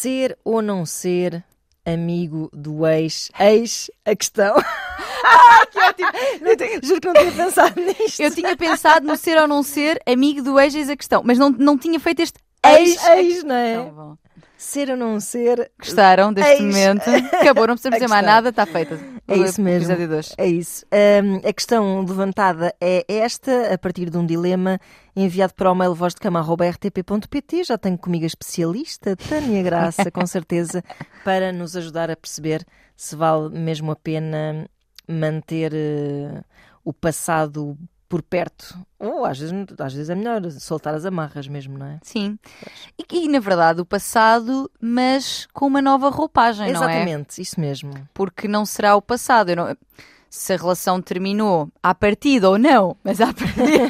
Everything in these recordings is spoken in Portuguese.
Ser ou não ser amigo do ex? Ex, a questão. que ótimo! Não tenho- juro que não tinha pensado nisto. Eu tinha pensado no ser ou não ser amigo do ex, eis a questão, mas não, não tinha feito este Ex, ex. ex, não é? Bom. Ser ou não ser? Gostaram deste Eis. momento? Acabou, não precisamos dizer mais nada, está feita. É O isso mesmo. É isso. Hum, a questão levantada é esta, a partir de um dilema enviado para o mail vozdecama.rtp.pt. Já tenho comigo a especialista, Tânia Graça, com certeza, para nos ajudar a perceber se vale mesmo a pena manter eh, o passado por perto. Ou às vezes, às vezes é melhor soltar as amarras mesmo, não é? Sim. E, e, na verdade, o passado, mas com uma nova roupagem, não é? Exatamente, isso mesmo. Porque não será o passado. Eu não- Se a relação terminou à partida ou não, mas à partida,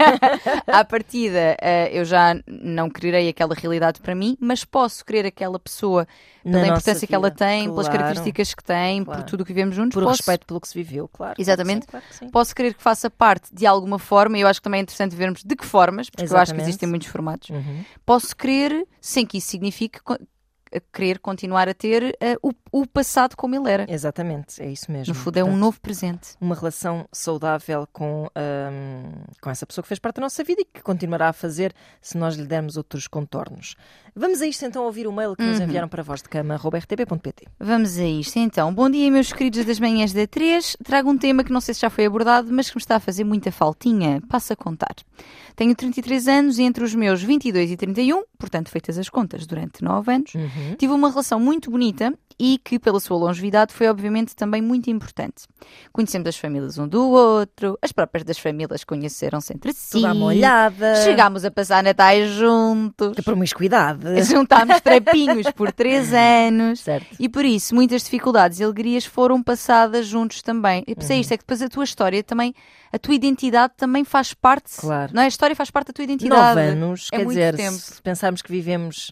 à partida eh, eu já não quererei aquela realidade para mim, mas posso querer aquela pessoa Na pela nossa importância que ela tem, pelas Claro. características que tem, Claro. por tudo o que vivemos juntos. Por posso, respeito pelo que se viveu, claro. Exatamente. Sim, claro posso querer que faça parte de alguma forma, e eu acho que também é interessante vermos de que formas, porque eu acho que Exatamente. existem muitos formatos. Uhum. Posso querer, sem que isso signifique a querer continuar a ter eh, o, o passado como ele era. Exatamente, é isso mesmo. No fundo, é um novo presente. uma relação saudável com, hum, com essa pessoa que fez parte da nossa vida e que continuará a fazer se nós lhe dermos outros contornos. Vamos a isto então ouvir o mail que nos Uhum. enviaram para vozdecama.rtp.pt. Vamos a isto então. Bom dia, meus queridos das manhãs da 3. Trago um tema que não sei se já foi abordado, mas que me está a fazer muita faltinha. Passo a contar. Tenho 33 anos e entre os meus 22 e 31, portanto, feitas as contas, durante 9 anos, Uhum. Tive uma relação muito bonita e que, pela sua longevidade, foi obviamente também muito importante. Conhecemos as famílias um do outro, as próprias das famílias conheceram-se entre si. Toda a molhada. Chegámos a passar natais juntos. Que promiscuidade. Juntámos trapinhos por 3 anos. Certo. E por isso, muitas dificuldades e alegrias foram passadas juntos também. E pensei Uhum. isto, é que depois a tua história também, a tua identidade também faz parte. Claro. Não é? A história faz parte da tua identidade. Nove anos, É quer muito dizer, tempo. se pensarmos que vivemos,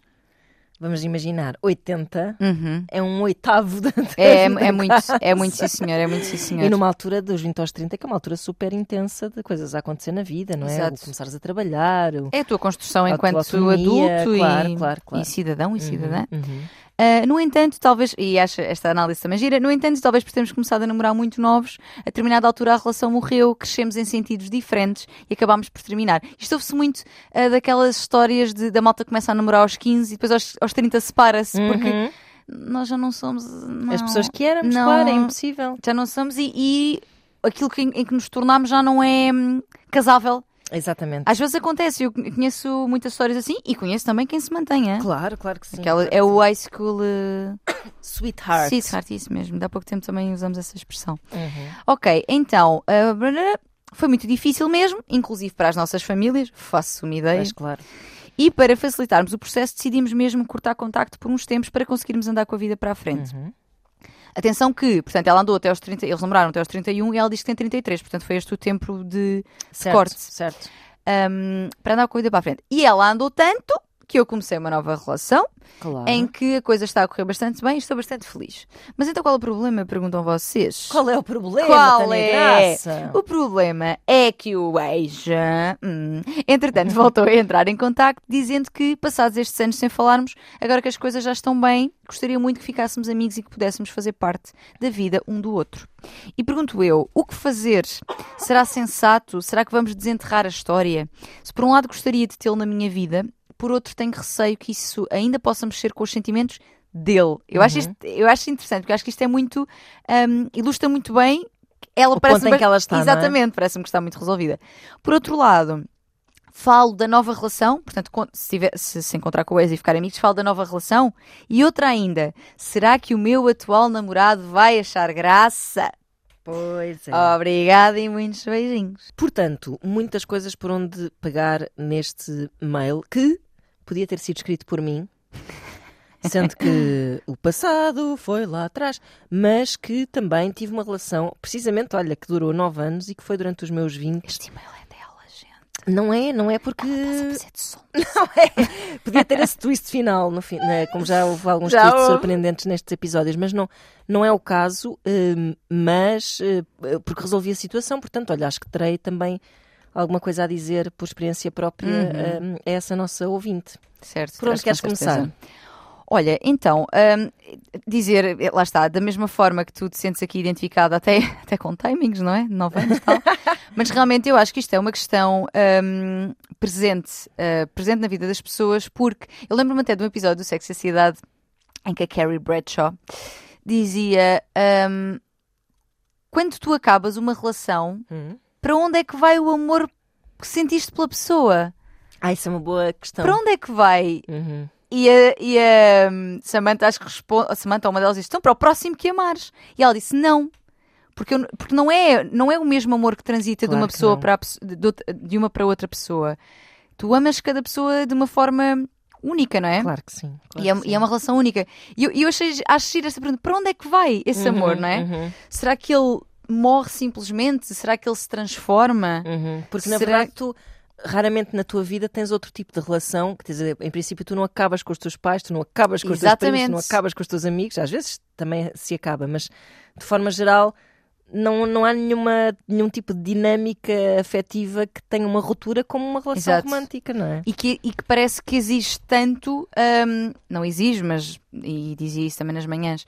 vamos imaginar, 80, Uhum. é um oitavo da É, vida é muito, é muito sim senhor, é muito sim senhor. E numa altura dos 20 aos 30, que é uma altura super intensa de coisas a acontecer na vida, não é? Exato. O começares a trabalhar, o... É a tua construção A tua enquanto autonomia, adulto claro, e, claro, claro. e cidadão e cidadã. Uhum, Ah, no entanto, talvez, e acho esta análise também gira, no entanto, talvez por termos começado a namorar muito novos, a determinada altura a relação morreu, crescemos em sentidos diferentes e acabámos por terminar. Isto ouve-se muito ah, daquelas histórias de, da malta que começa a namorar aos 15 e depois aos, aos 30 separa-se, porque Uhum. nós já não somos. não- As pessoas que éramos, não- claro, é impossível. Já não somos e, e aquilo que, em que nos tornámos já não é hum, casável. Exatamente. Às vezes acontece, eu conheço muitas histórias assim e conheço também quem se mantenha. Claro, claro que sim. Aquela, claro é o high school. uh, Sweetheart. Sweetheart, isso mesmo. Há pouco tempo também usamos essa expressão. Uhum. Ok, então. uh, foi muito difícil mesmo, inclusive para as nossas famílias, faço uma ideia. Mas claro. E para facilitarmos o processo, decidimos mesmo cortar contacto por uns tempos para conseguirmos andar com a vida para a frente. Uhum. Atenção que, portanto, ela andou até aos 30, eles namoraram até aos 31 e ela diz que tem 33, portanto foi este o tempo de Certo, corte. certo. um, para andar com a vida para a frente. E ela andou tanto que eu comecei uma nova relação Claro. em que a coisa está a correr bastante bem e estou bastante feliz. Mas então qual é o problema? Perguntam vocês. Qual é o problema, Qual Tânia é? Graça? O problema é que o ex, hum, entretanto, voltou a entrar em contacto dizendo que, passados estes anos sem falarmos, agora que as coisas já estão bem, gostaria muito que ficássemos amigos e que pudéssemos fazer parte da vida um do outro. E pergunto eu, o que fazer? Será sensato? Será que vamos desenterrar a história? Se por um lado gostaria de tê-lo na minha vida, por outro tenho receio que isso ainda possa mexer com os sentimentos dele. Eu, acho, isto, eu acho interessante, porque acho que isto é muito. hum, ilustra muito bem. Ela O parece ponto em que ela está, é? Exatamente, parece-me que está muito resolvida. Por outro lado, falo da nova relação, portanto, se, tiver- se se encontrar com o ex e ficar amigos, falo da nova relação. E outra ainda, será que o meu atual namorado vai achar graça? Pois é. Obrigada e muitos beijinhos. Portanto, muitas coisas por onde pegar neste mail que podia ter sido escrito por mim, sendo que o passado foi lá atrás, mas que também tive uma relação, precisamente, olha, que durou nove anos e que foi durante os meus 20. Este e-mail é dela, gente. Não é, não é porque. Não é. Podia ter esse twist final, no fim, né? como já houve alguns Já twists houve. surpreendentes nestes episódios, mas não, não é o caso, hum, mas eh, porque resolvi a situação, portanto, olha, acho que terei também alguma coisa a dizer por experiência própria Uhum. hum, a essa nossa ouvinte. Certo. Por onde queres começar? Olha, então, hum, dizer, lá está, da mesma forma que tu te sentes aqui identificado, até, até com timings, não é? Nove anos e tal. Mas realmente eu acho que isto é uma questão hum, presente, uh, presente na vida das pessoas, porque eu lembro-me até de um episódio do Sexo e Cidade em que a Carrie Bradshaw dizia: hum, quando tu acabas uma relação, Hum. Para onde é que vai o amor que sentiste pela pessoa? Ah, isso é uma boa questão. Para onde é que vai? Uhum. E a, e a hum, Samantha, acho que responde, a Samantha, uma delas disse, então para o próximo que amares. E ela disse, não. Porque, eu- porque não, é, não é o mesmo amor que transita de Claro uma que pessoa para a de, de uma para outra pessoa. Tu amas cada pessoa de uma forma única, não é? Claro que sim. claro E é, que e é uma relação única. E eu, eu achei, acho giro essa pergunta: para onde é que vai esse sim. amor, Uhum, não é? uhum, Será que ele morre simplesmente? Será que ele se transforma? uhum. Porque na Será verdade tu raramente na tua vida tens outro tipo de relação, que quer dizer, em princípio tu não acabas com os teus pais, tu não acabas com os teus primos, tu não acabas com os teus amigos, às vezes também se acaba, mas de forma geral não, não há nenhuma, nenhum tipo de dinâmica afetiva que tenha uma ruptura como uma relação Exato. romântica, não é? E que, e que parece que exige tanto, hum, não exige, mas, e dizia isso também nas manhãs,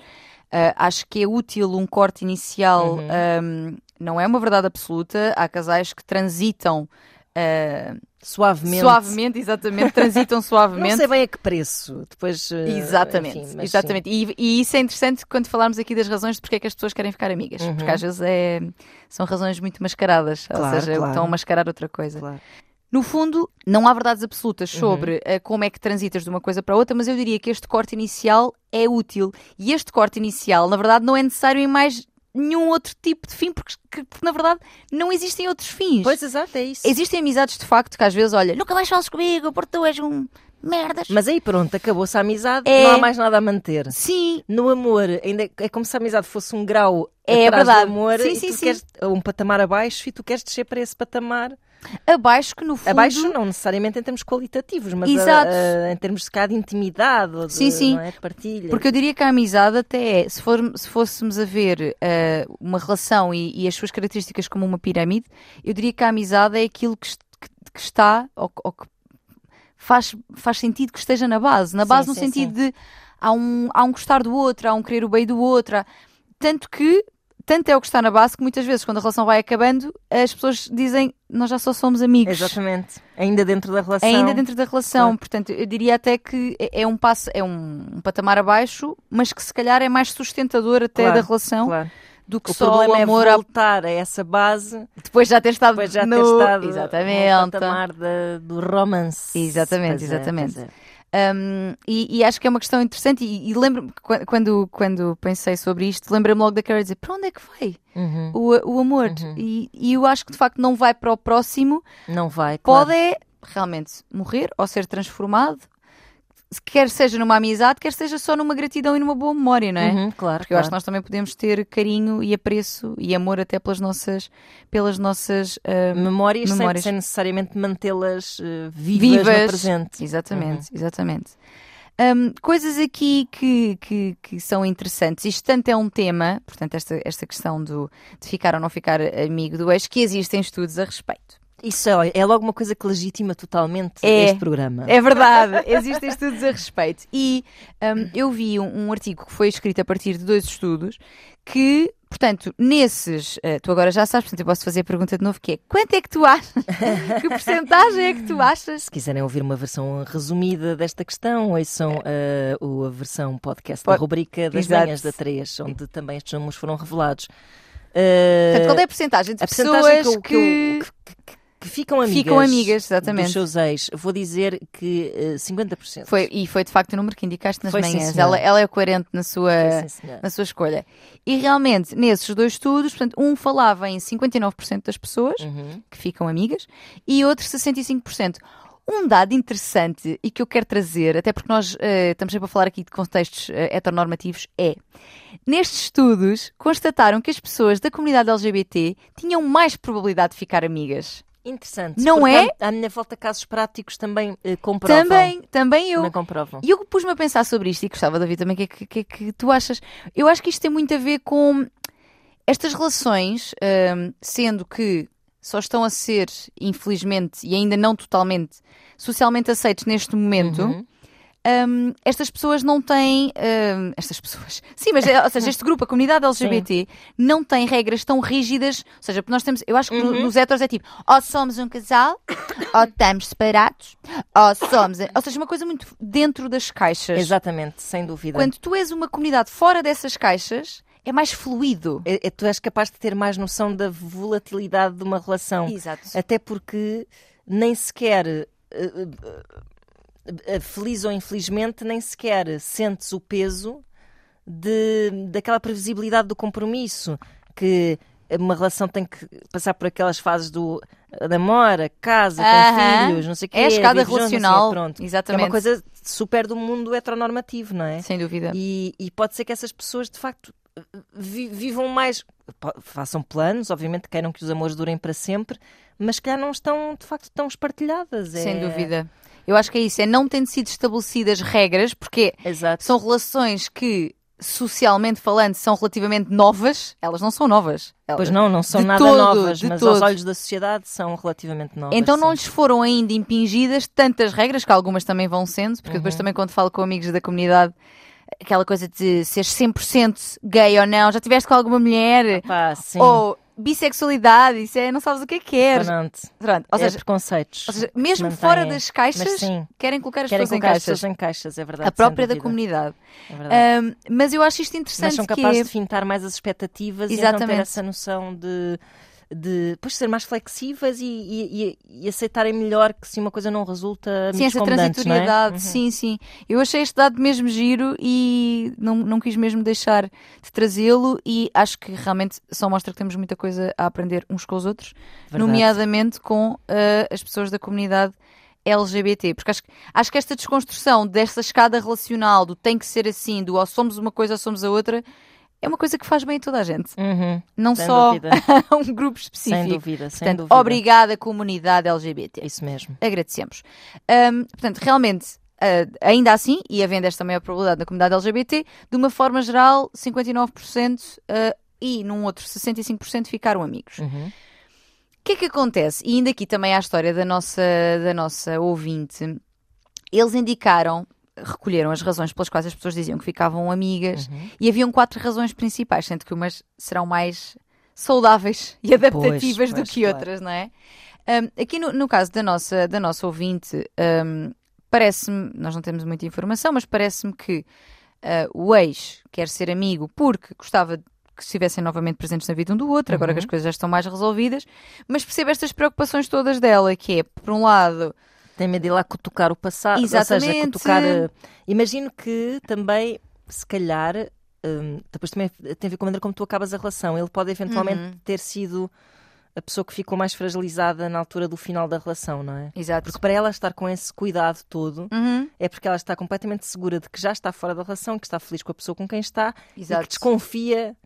ah, acho que é útil um corte inicial, Uhum. hum, não é uma verdade absoluta, há casais que transitam ah, Suavemente. suavemente, exatamente, transitam Não suavemente. sei bem a que preço. Depois, eh, Exatamente, enfim, exatamente. E, e isso é interessante quando falarmos aqui das razões de porque é que as pessoas querem ficar amigas. Uhum. Porque às vezes é, são razões muito mascaradas, Claro, ou seja, claro. estão a mascarar outra coisa. claro. No fundo, não há verdades absolutas Uhum. sobre eh, como é que transitas de uma coisa para outra, mas eu diria que este corte inicial é útil. E este corte inicial, na verdade, não é necessário em mais nenhum outro tipo de fim, porque, que- porque, na verdade não existem outros fins. Pois, exato, é isso. Existem amizades de facto que às vezes, olha, nunca mais falas comigo porque tu és um merdas. Mas aí pronto, acabou-se a amizade, É. não há mais nada a manter. Sim, No amor, ainda é como se a amizade fosse um grau É atrás verdade. do amor Sim, e sim, tu sim. queres um patamar abaixo e tu queres descer para esse patamar. Abaixo que no fundo. Abaixo não necessariamente em termos qualitativos, mas Exato. a- a- em termos de cá de intimidade ou de, Sim, sim. é, de partilha. Porque eu diria que a amizade até é, se, for, se fôssemos a ver eh, uma relação e, e as suas características como uma pirâmide, eu diria que a amizade é aquilo que, que- que está, ou, que- ou que faz, faz sentido que esteja na base. Na Sim, base no sim, sentido de há um, há um gostar do outro, há um querer o bem do outro. há- Tanto que, tanto é o que está na base que muitas vezes, quando a relação vai acabando, as pessoas dizem nós já só somos amigos. Exatamente. Ainda dentro da relação. Ainda dentro da relação, Claro. portanto, eu diria até que é é um passo, é um, patamar abaixo, mas que se calhar é mais sustentador até Claro, da relação Claro. do que O só o amor é a- voltar a essa base depois já ter estado depois já no... ter estado exatamente. no patamar da- do romance. Exatamente, Pois é, exatamente. é. Um, e, e acho que é uma questão interessante e, e lembro-me quando, quando pensei sobre isto, lembrei-me logo da Carol dizer para onde é que vai Uhum. o, o amor? E, e eu acho que de facto não vai para o próximo, Não vai, claro. pode é realmente morrer ou ser transformado, quer seja numa amizade, quer seja só numa gratidão e numa boa memória, não é? Uhum, claro, Porque eu acho que claro. nós também podemos ter carinho e apreço e amor até pelas nossas, pelas nossas ah, memórias, sem- memórias. Sem, necessariamente mantê-las eh, vivas, no presente. Exatamente, exatamente. Hum, coisas aqui que, que, que são interessantes. Isto tanto é um tema, portanto, esta, esta questão do, de ficar ou não ficar amigo do ex, que existem estudos a respeito. Isso é, é logo uma coisa que legitima totalmente É. este programa. É verdade, existem estudos a respeito. E hum, eu vi um, um artigo que foi escrito a partir de dois estudos que, portanto, nesses. eh, tu agora já sabes, portanto, eu posso fazer a pergunta de novo: que é quanto é que tu achas? que porcentagem é que tu achas? Se quiserem ouvir uma versão resumida desta questão, ouçam eh, o- a versão podcast Pod- da rubrica das Exato. manhãs da 3, onde também estes números foram revelados. Eh, Portanto, qual é a porcentagem de a pessoas que, eu- que, que ficam amigas, ficam amigas, exatamente. dos seus ex, vou dizer que eh, 50%. Foi, e foi de facto o número que indicaste nas Foi, manhãs. ela, ela é coerente na sua, Sim, senhora. na sua escolha. E realmente, nesses dois estudos, portanto, um falava em 59% das pessoas Uhum. que ficam amigas e outro 65%. Um dado interessante e que eu quero trazer, até porque nós eh, estamos sempre a falar aqui de contextos eh, heteronormativos, é nestes estudos constataram que as pessoas da comunidade LGBT tinham mais probabilidade de ficar amigas. Interessante. Não é? À, minha volta, casos práticos também eh, comprovam. Também, também eu. Também comprovam. E eu pus-me a pensar sobre isto e gostava de ouvir também o que, é que, que é que tu achas. Eu acho que isto tem muito a ver com estas relações, hum, sendo que só estão a ser, infelizmente, e ainda não totalmente, socialmente aceitos neste momento. Uhum. Hum, estas pessoas não têm. estas pessoas. Sim, mas é, ou seja, este grupo, a comunidade LGBT, não tem regras tão rígidas. Ou seja, porque nós temos. Eu acho que Uhum. nos heteros é tipo, ou somos um casal, ou estamos separados, ou somos. Ou seja, uma coisa muito dentro das caixas. Exatamente, sem dúvida. Quando tu és uma comunidade fora dessas caixas, é mais fluido. É- é- tu és capaz de ter mais noção da volatilidade de uma relação. Exato. Até porque nem sequer, eh, eh, eh, feliz ou infelizmente, nem sequer sentes o peso de, daquela previsibilidade do compromisso que uma relação tem que passar por aquelas fases do namora, casa, tem filhos, não sei o quê. É a escada relacional. pronto. Que É Exatamente. uma coisa super do mundo heteronormativo, não é? Sem dúvida. E, e pode ser que essas pessoas de facto vi- vivam mais, façam planos, obviamente queiram que os amores durem para sempre, mas se calhar não estão de facto tão espartilhadas. É... Sem dúvida. Eu acho que é isso, é não tendo sido estabelecidas regras, porque Exato. são relações que, socialmente falando, são relativamente novas. Elas não são novas. Elas- Pois não, não são nada todo, novas, mas todo. aos olhos da sociedade são relativamente novas. Então não sim. lhes foram ainda impingidas tantas regras, que algumas também vão sendo, porque Uhum. depois também quando falo com amigos da comunidade, aquela coisa de ser 100% gay ou não, já tiveste com alguma mulher? Pá, sim. Ou bissexualidade, isso é, não sabes o que é que queres. Pronto. Pronto, ou é seja, preconceitos. ou seja, mesmo fora das caixas, sim, querem colocar as querem pessoas em colocar as caixas. pessoas em caixas, é verdade. a própria da comunidade. é verdade. Ahm, mas eu acho isto interessante mas são que capazes é- de fintar mais as expectativas e então ter Exatamente. essa noção de, de depois ser mais flexíveis e, e- e- aceitarem melhor que se uma coisa não resulta Sim, essa é? transitoriedade, Uhum. sim, sim. Eu achei este dado mesmo giro e não, não quis mesmo deixar de trazê-lo e acho que realmente só mostra que temos muita coisa a aprender uns com os outros, Verdade. nomeadamente com ah, as pessoas da comunidade LGBT, porque acho, que- acho que esta desconstrução dessa escada relacional do tem que ser assim, do ou somos uma coisa ou somos a outra, é uma coisa que faz bem a toda a gente, Uhum, não só a um grupo específico. sem dúvida, sem Portanto, dúvida. obrigada comunidade LGBT Isso mesmo. agradecemos. Ahm, portanto, realmente, ah, ainda assim, e havendo esta maior probabilidade na comunidade LGBT, de uma forma geral, 59% ah, e num outro 65% ficaram amigos. Uhum. O que é que acontece? E ainda aqui também há a história da nossa, da nossa ouvinte. Eles indicaram, recolheram as razões pelas quais as pessoas diziam que ficavam amigas Uhum. e haviam quatro razões principais, sendo que umas serão mais saudáveis e adaptativas do pois, que claro. outras, não é? Um, aqui no, no caso da nossa, da nossa ouvinte, um, parece-me, nós não temos muita informação, mas parece-me que uh, o ex quer ser amigo porque gostava de que estivessem novamente presentes na vida um do outro, agora Uhum. que as coisas já estão mais resolvidas, mas percebe estas preocupações todas dela, que é, por um lado, Tem medo de ir lá cutucar o passado. Ou seja, Exatamente. cutucar. eh, Imagino que também, se calhar, hum, depois também tem a ver com a maneira como tu acabas a relação. Ele pode eventualmente Uhum. ter sido a pessoa que ficou mais fragilizada na altura do final da relação, não é? exato. Porque para ela estar com esse cuidado todo Uhum, é porque ela está completamente segura de que já está fora da relação, que está feliz com a pessoa com quem está e exato. que desconfia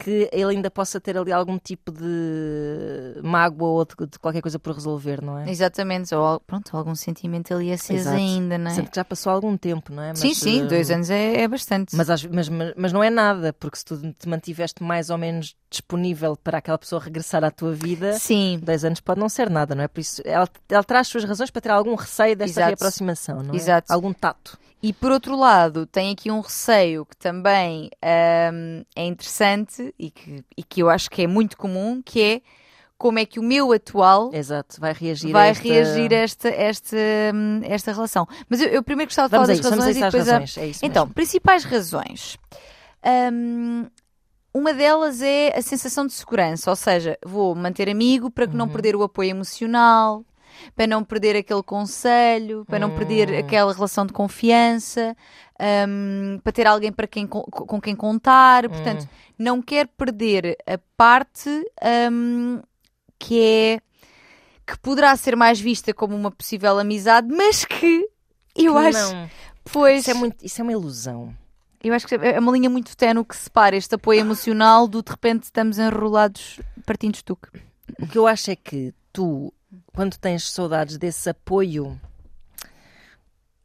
que ele ainda possa ter ali algum tipo de mágoa ou de, de qualquer coisa por resolver, não é? Exatamente, ou pronto, algum sentimento ali aceso Exato. ainda, não é? Sendo que já passou algum tempo, não é? sim, Mas, sim, eh, dois anos é, é bastante. Mas, mas, mas, mas não é nada, porque se tu te mantiveste mais ou menos disponível para aquela pessoa regressar à tua vida, Sim, dois anos pode não ser nada, não é? Por isso, ela, ela traz suas razões para ter algum receio desta Exato. reaproximação, não é? Exato. Algum tato. E por outro lado, tem aqui um receio que também ahm, é interessante e que, e que eu acho que é muito comum, que é como é que o meu atual Exato, vai reagir vai a esta... reagir a esta, esta, hum, esta relação. Mas eu, eu primeiro gostava de Vamos falar a das a razões e depois a- razões. É isso Então, mesmo. principais razões. Hum, uma delas é a sensação de segurança, ou seja, vou manter amigo para que não Uhum. perder o apoio emocional, para não perder aquele conselho, para não perder Hum. aquela relação de confiança, hum, para ter alguém para quem, com, quem contar. Portanto, Hum. não quer perder a parte hum, que é que poderá ser mais vista como uma possível amizade, mas que eu acho, Não, pois, isso é, muito, isso é uma ilusão. eu acho que é uma linha muito tenue que separa este apoio emocional do de repente estamos enrolados partindo de estuque. O que eu acho é que tu, quando tens saudades desse apoio,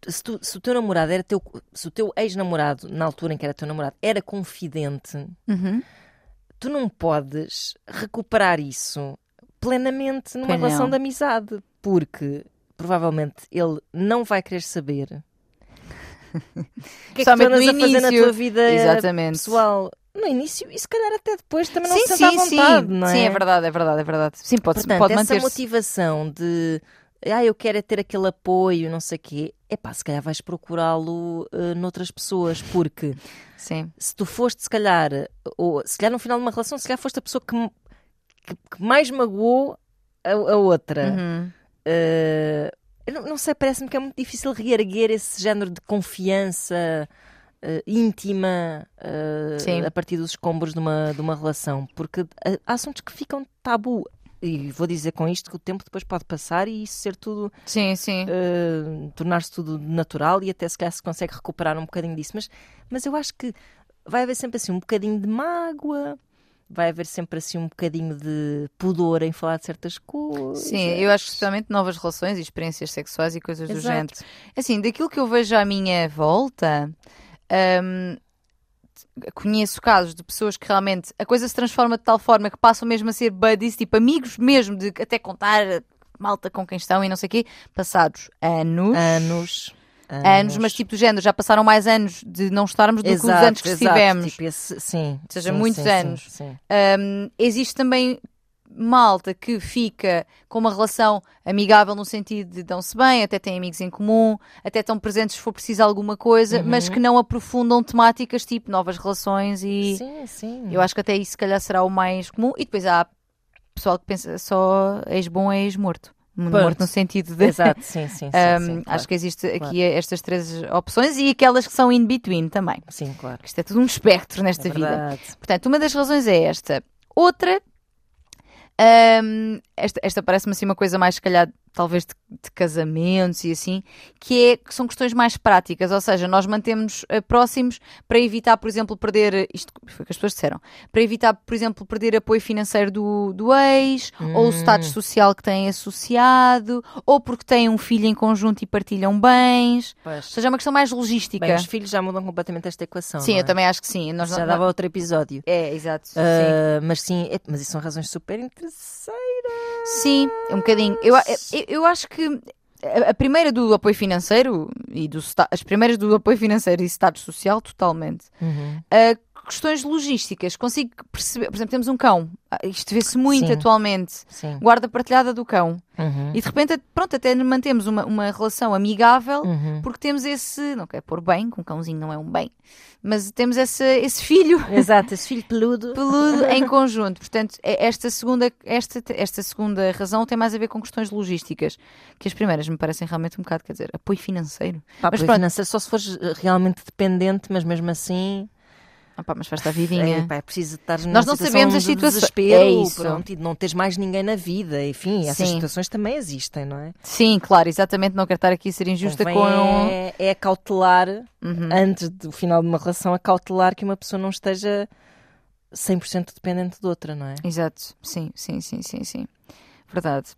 se, tu- se o teu namorado era teu, se o teu ex-namorado, na altura em que era teu namorado, era confidente, Uhum. tu não podes recuperar isso plenamente numa não. relação de amizade, porque provavelmente ele não vai querer saber O que é que tu andas a fazer na tua vida Exatamente. pessoal? No início e se calhar até depois também não sim, se sim, sente à vontade, sim. não é? Sim, é verdade, é verdade, é verdade. Sim, pode, Portanto, pode essa manter-se. motivação de ah, eu quero é ter aquele apoio, não sei o quê, epá, se calhar vais procurá-lo eh, noutras pessoas, porque Sim, se tu foste, se calhar, ou se calhar no final de uma relação, se calhar foste a pessoa que, que- que mais magoou a, a outra. Uhum. Eu não, não sei, parece-me que é muito difícil reerguer esse género de confiança eh, íntima Sim. a partir dos escombros de uma, de uma relação, porque eh, há assuntos que ficam tabu. E vou dizer com isto que o tempo depois pode passar e isso ser tudo, sim, sim. eh, tornar-se tudo natural e até se calhar se consegue recuperar um bocadinho disso. Mas, mas eu acho que vai haver sempre assim um bocadinho de mágoa, vai haver sempre assim um bocadinho de pudor em falar de certas coisas. Sim, eu acho que especialmente novas relações e experiências sexuais e coisas do Exato. género. Assim, daquilo que eu vejo à minha volta, hum, conheço casos de pessoas que realmente a coisa se transforma de tal forma que passam mesmo a ser buddies, tipo amigos mesmo, de até contar malta com quem estão e não sei o quê, passados anos. Anos. Anos, mas tipo do género, já passaram mais anos de não estarmos do que os Exato, anos que exato, estivemos. tipo esse- sim, Ou seja, sim, muitos sim, anos. Sim. Um, existe também malta que fica com uma relação amigável no sentido de dão-se bem, até têm amigos em comum, até estão presentes se for preciso alguma coisa, Uhum. mas que não aprofundam temáticas tipo novas relações e Sim, sim. eu acho que até isso se calhar será o mais comum. E depois há pessoal que pensa só ex-bom é ex-morto. Pronto. Morto no sentido de. Exato, sim, sim. sim, Um, sim, Acho claro. que existe claro. aqui estas três opções e aquelas que são in between também. Sim, claro. Isto é tudo um espectro nesta É vida. Portanto, uma das razões é esta. Outra, hum, esta, esta parece-me assim uma coisa mais, se calhar, talvez de, de casamentos e assim, que, é, que são questões mais práticas, ou seja, nós mantemos eh, próximos para evitar, por exemplo, perder, isto foi o que as pessoas disseram, para evitar, por exemplo, perder apoio financeiro do, do ex, ou o status social que têm associado, ou porque têm um filho em conjunto e partilham bens, Pois. ou seja, é uma questão mais logística. Bem, os filhos já mudam completamente esta equação. Sim, não eu é? também acho que sim. Nós Já não- dava outro episódio. É, exato. sim. Ah, mas sim, é- mas isso são razões super interessantes. Sim, um bocadinho. Eu, eu, eu acho que a, primeira do apoio financeiro e do as primeiras do apoio financeiro e status social, totalmente. Uhum. Ah, questões logísticas, consigo perceber. Por exemplo, temos um cão. Ah, Isto vê-se muito Sim. atualmente. Sim. Guarda partilhada do cão. Uhum. E de repente, pronto, até mantemos uma, uma relação amigável Uhum. porque temos esse. Não quero pôr bem, que um cãozinho não é um bem, mas temos esse, esse filho Exato, esse filho peludo. peludo em conjunto. Portanto, é- esta segunda, esta, esta segunda razão tem mais a ver com questões logísticas, que as primeiras me parecem realmente um bocado, quer dizer, apoio financeiro. Pá, Mas apoio pronto. financeiro só se fores eh, realmente dependente, mas mesmo assim Pá, mas faz-te a vidinha. é, pá, é preciso estar Nós não sabemos as de situações- desespero, É isso. pronto, e não teres mais ninguém na vida. Enfim, essas Sim. situações também existem, não é? Sim, claro, exatamente. Não quero estar aqui a ser injusta Convém com. é, é cautelar, Uhum. antes do final de uma relação, a cautelar que uma pessoa não esteja 100% dependente de outra, não é? Exato, sim, sim, sim, sim, sim. Verdade.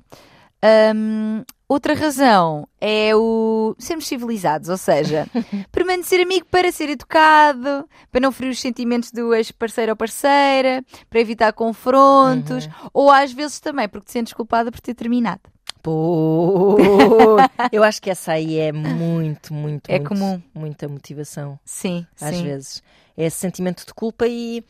Hum, outra razão é o sermos civilizados, ou seja, permanecer amigo para ser educado, para não ferir os sentimentos do ex-parceiro ou parceira, para evitar confrontos, Uhum. ou às vezes também porque te sentes culpada por ter terminado. Pô, eu acho que essa aí é muito, muito, É muito, comum. muita motivação, Sim, às sim. vezes. É esse sentimento de culpa e,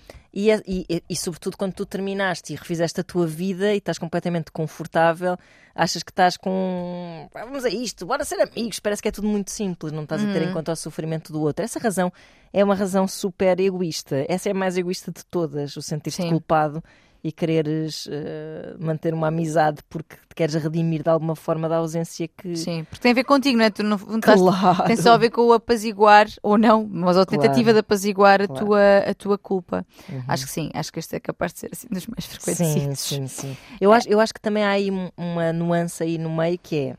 e, e, e, sobretudo, quando tu terminaste e refizeste a tua vida e estás completamente confortável, achas que estás com. "Ah, Vamos a isto, bora ser amigos. Parece que é tudo muito simples, não estás a Uhum. ter em conta o sofrimento do outro. Essa razão é uma razão super egoísta. Essa é a mais egoísta de todas, o sentir-te Sim. culpado e quereres eh, manter uma amizade porque te queres redimir de alguma forma da ausência que. Sim, porque tem a ver contigo, não é? Tu não, não estás- Claro. Tem só a ver com o apaziguar, ou não, mas a tentativa Claro. de apaziguar a, Claro. tua, a tua culpa. Uhum. Acho que sim, acho que este é capaz de ser assim dos mais frequentes. Sim, sim, sim. Eu acho, eu acho que também há aí um- uma nuance aí no meio que é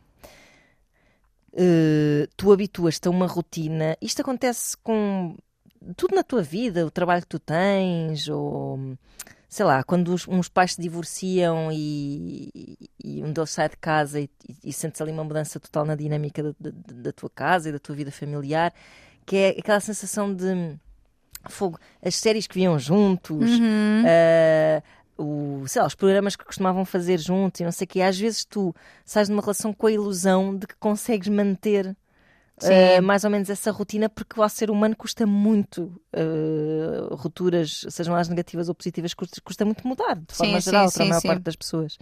eh, tu habituas-te a uma rotina. Isto acontece com tudo na tua vida, o trabalho que tu tens, ou sei lá, quando os, uns pais se divorciam e, e um deles sai de casa e, e, e sentes ali uma mudança total na dinâmica da, da, da tua casa e da tua vida familiar, que é aquela sensação de fogo, as séries que viam juntos, Uhum. ah, o, sei lá, os programas que costumavam fazer juntos e não sei o quê. Às vezes tu sais de uma relação com a ilusão de que consegues manter Uh, mais ou menos essa rotina, porque ao ser humano custa muito uh, rupturas, sejam elas negativas ou positivas, custa, custa muito mudar, de forma sim, geral, sim, para a maior sim. parte das pessoas.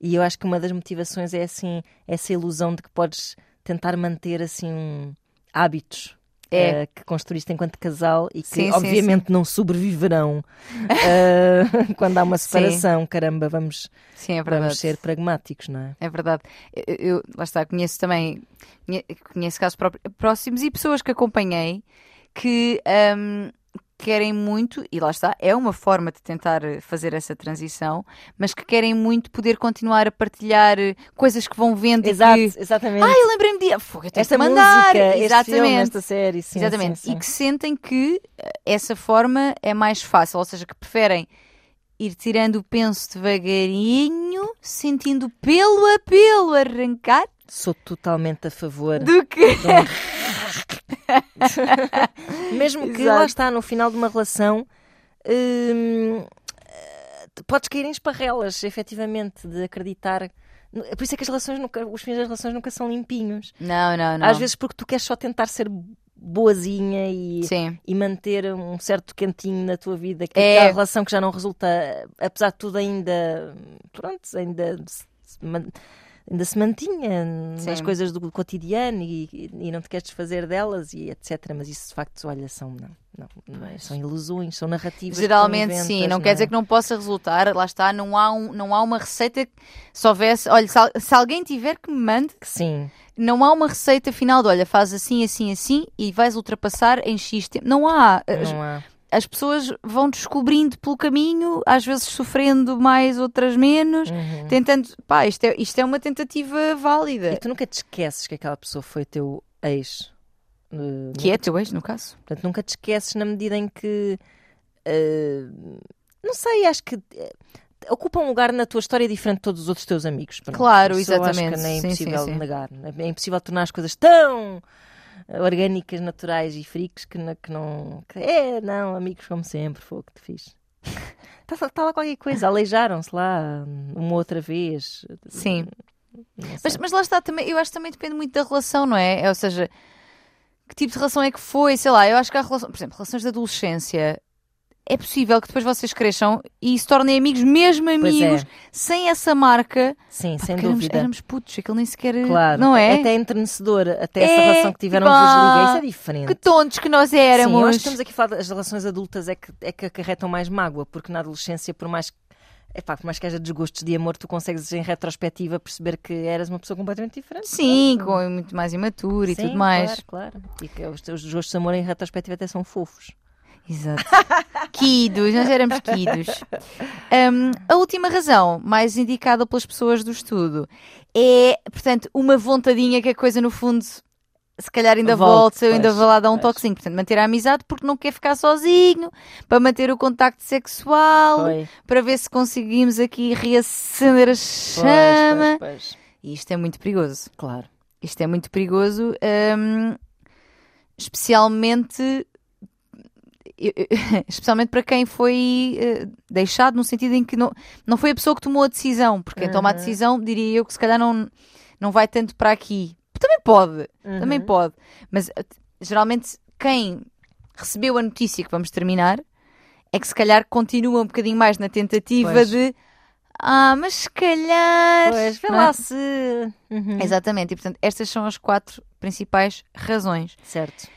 E eu acho que uma das motivações é assim, essa ilusão de que podes tentar manter assim hábitos É. uh, que construíste enquanto casal e que Sim, sim, obviamente não sobreviverão uh, quando há uma separação. Caramba, vamos, Sim, é vamos ser pragmáticos, não é? É verdade. Eu, eu- lá está, conheço também, conhe- conheço casos pró- próximos e pessoas que acompanhei que hum, querem muito, e lá está, é uma forma de tentar eh, fazer essa transição, mas que querem muito poder continuar a partilhar eh, coisas que vão vendo Exato, e que. exatamente. Ah, eu lembrei-me de. Fogo, eu tenho esta que mandar. música, Exatamente. filme, esta série, sim, Exatamente. sim, sim. E que sentem que eh, essa forma é mais fácil, ou seja, que preferem ir tirando o penso devagarinho, sentindo pelo a pelo arrancar, Sou totalmente a favor. do que. Mesmo que Exato. lá está, no final de uma relação, hum, eh, podes cair em esparrelas, efetivamente, de acreditar. Por isso é que as relações nunca, os fins das relações nunca são limpinhos. Não, não, não. Às vezes porque tu queres só tentar ser boazinha e, Sim. e manter um certo cantinho na tua vida, que É. aquela relação que já não resulta, apesar de tudo ainda, pronto, ainda ainda se mantinha nas Sim. coisas do cotidiano e, e não te queres desfazer delas e etc. Mas isso de facto, olha, são, não, não, não é, são ilusões, são narrativas. Geralmente sim, inventas, não quer dizer é? que não possa resultar, lá está, não há, um, não há uma receita que se houvesse, olha, se, se alguém tiver que me mande, sim, não há uma receita final de olha, faz assim, assim, assim e vais ultrapassar em X tempo. Não há. Não há. As pessoas vão descobrindo pelo caminho, às vezes sofrendo mais, outras menos, Uhum. tentando. Pá, isto é, isto é uma tentativa válida. E tu nunca te esqueces que aquela pessoa foi teu ex. eh, Que é teu ex, no caso. Portanto, nunca te esqueces na medida em que. eh, não sei, acho que. eh, ocupa um lugar na tua história diferente de todos os outros teus amigos. Pronto. Claro, Isso eu acho exatamente. que nem é Sim, sim, impossível sim. negar. É impossível tornar as coisas tão orgânicas, naturais e freaks que, não- que não. que é, não, amigos como sempre, foi o que te fiz. Está tá lá qualquer coisa, aleijaram-se lá uma outra vez. Sim. Sei. Mas, mas lá está, também, eu acho que também depende muito da relação, não é? É, Ou seja, que tipo de relação é que foi? Sei lá, eu acho que há relação, por exemplo, relações de adolescência. É possível que depois vocês cresçam e se tornem amigos, mesmo Pois amigos, é. sem essa marca. Sim, sem Porque éramos, dúvida. éramos putos, aquele nem sequer. Claro, Não é? até entrenecedor, até essa É, relação que tiveram vos liga, isso é diferente. Que tontos que nós Sim, eu éramos. acho que estamos aqui a falar das relações adultas é que, é que acarretam mais mágoa, porque na adolescência, por mais, epá, por mais que haja desgostos de amor, tu consegues em retrospectiva perceber que eras uma pessoa completamente diferente. Sim, Pronto. com muito mais imaturo e Sim, tudo mais. Claro, claro. E que os teus desgostos de amor em retrospectiva até são fofos. Exato. Quidos, nós éramos quidos. Um, a última razão, mais indicada pelas pessoas do estudo, é, portanto, uma vontadinha que a coisa, no fundo, se calhar ainda Volte, volta, eu ainda pois, vou lá dar um pois. toquezinho. Portanto, manter a amizade porque não quer ficar sozinho, para manter o contacto sexual, Foi. para ver se conseguimos aqui reacender a Pois, chama. pois, pois. E isto é muito perigoso. Claro. Isto é muito perigoso, hum, especialmente especialmente para quem foi eh, deixado no sentido em que não, não foi a pessoa que tomou a decisão, porque quem toma a Uhum. decisão diria eu que se calhar não, não vai tanto para aqui. Também pode, também Uhum. pode, mas eh, geralmente quem recebeu a notícia que vamos terminar é que se calhar continua um bocadinho mais na tentativa Pois. de ah, mas se calhar Pois, vê não é? lá se. Uhum. Exatamente, e portanto, estas são as quatro principais razões. Certo.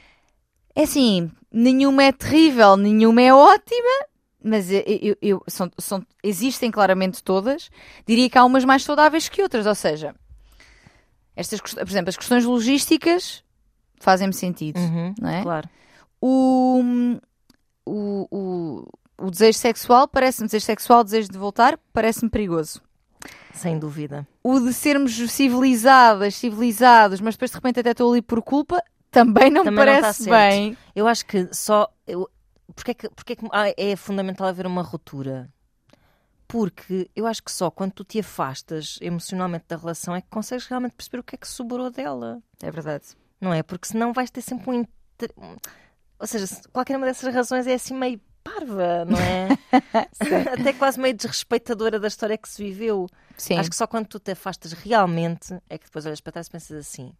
É assim, nenhuma é terrível, nenhuma é ótima, mas eu, eu- eu- são, são- existem claramente todas. Diria que há umas mais saudáveis que outras, ou seja, estas, por exemplo, as questões logísticas fazem-me sentido, Uhum. não é? Claro. O, o, o, o desejo sexual parece-me, desejo sexual, desejo de voltar, parece-me perigoso. Sem dúvida. o de sermos civilizadas, civilizados, mas depois de repente até estou ali por culpa, também não Também não está parece certo. bem. Eu acho que só. Eu, porque é que, porque é, que ah, é fundamental haver uma ruptura? Porque eu acho que só quando tu te afastas emocionalmente da relação é que consegues realmente perceber o que é que sobrou dela. É verdade. Não é? Porque senão vais ter sempre um. inter- Ou seja, se- qualquer uma dessas razões é assim meio parva, não é? Até quase meio desrespeitadora da história que se viveu. Sim. Acho que só quando tu te afastas realmente é que depois olhas para trás e pensas assim: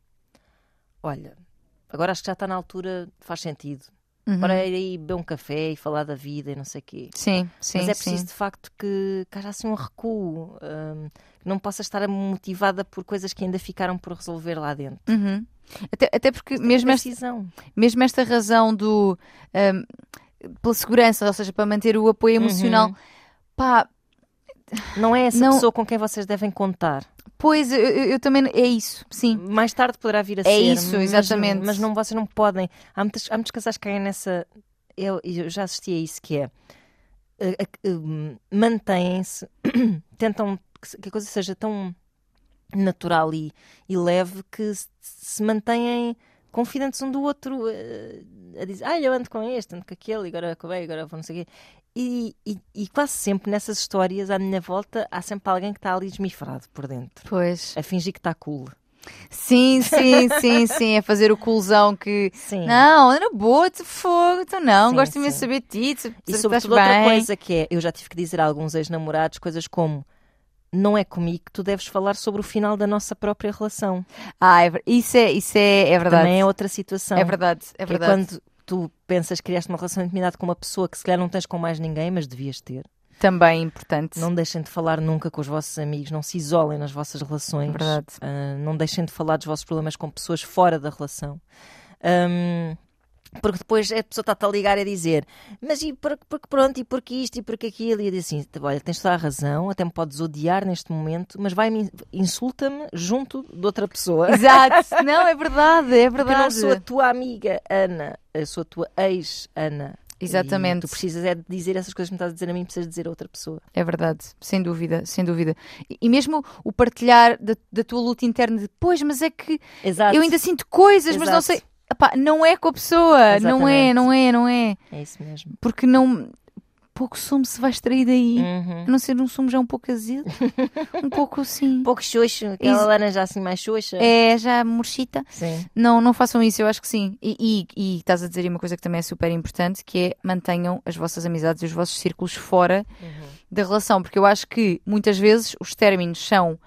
olha, agora acho que já está na altura, faz sentido. Uhum. Para ir aí beber um café e falar da vida e não sei o quê. Sim, sim, Mas é sim. preciso de facto que, que haja assim um recuo, hum, que não possa estar motivada por coisas que ainda ficaram por resolver lá dentro. Uhum. Até, até porque mesmo esta, decisão. mesmo esta razão do ahm, pela segurança, ou seja, para manter o apoio emocional, Uhum. pá, Não é essa Não- pessoa com quem vocês devem contar. Pois eu, eu- também é isso, sim. Mais tarde poderá vir a É ser. isso, mas- exatamente. Mas, não, vocês não podem. Há, muitas, há muitos casais que caem nessa. Eu, eu já assisti a isso, que é. eh, hum, Mantêm-se, tentam que a coisa seja tão natural e, e leve que se, se mantêm confidentes um do outro eh, a dizer, ah, eu ando com este, ando com aquele, agora acabei, agora vou não sei o quê. E, e, e quase sempre nessas histórias à minha volta há sempre alguém que está ali esmifrado por dentro, Pois. a fingir que está cool. Sim, sim, sim, sim. É fazer o coolzão que. Sim. Não, era boa, tu fogo, tu não, Sim, gosto imenso de saber de ti, E sobretudo outra coisa que é, eu já tive que dizer a alguns ex-namorados coisas como não é comigo que tu deves falar sobre o final da nossa própria relação. Ah, é isso é, isso é, é verdade. Também é outra situação. É verdade, é Que verdade. quando tu pensas que criaste uma relação de intimidade com uma pessoa que se calhar não tens com mais ninguém, mas devias ter. Também importante. Não deixem de falar nunca com os vossos amigos, não se isolem nas vossas relações. Verdade. Ah, não deixem de falar dos vossos problemas com pessoas fora da relação. Ahm, porque depois a pessoa está-te a ligar a dizer mas e porque, porque pronto, e porque isto, e porque aquilo, e assim, olha, tens toda a razão, até me podes odiar neste momento, mas vai-me, insulta-me junto de outra pessoa. Exato. Não, é verdade, é Porque eu não verdade. sou a tua amiga, Ana, eu sou a tua ex-Ana. Exatamente. E tu precisas é de dizer essas coisas que me estás a dizer a mim, precisas dizer a outra pessoa. É verdade, sem dúvida, sem dúvida. E, mesmo o partilhar da, da tua luta interna de, pois, mas é que Exato. eu ainda sinto coisas, mas não Exato. sei. Epá, não é com a pessoa, não é, Exatamente. não é, não é. É isso mesmo. Porque não. Pouco sumo se vai extrair daí. Uhum. A não ser um sumo já um pouco azedo. um pouco assim. Um pouco xoxo, aquela Isso. laranja assim mais xoxa. É já murchita. Sim. Não, não façam isso, eu acho que sim. E, e, e estás a dizer aí uma coisa que também é super importante, que é mantenham as vossas amizades e os vossos círculos fora da relação, porque eu acho que muitas vezes os términos são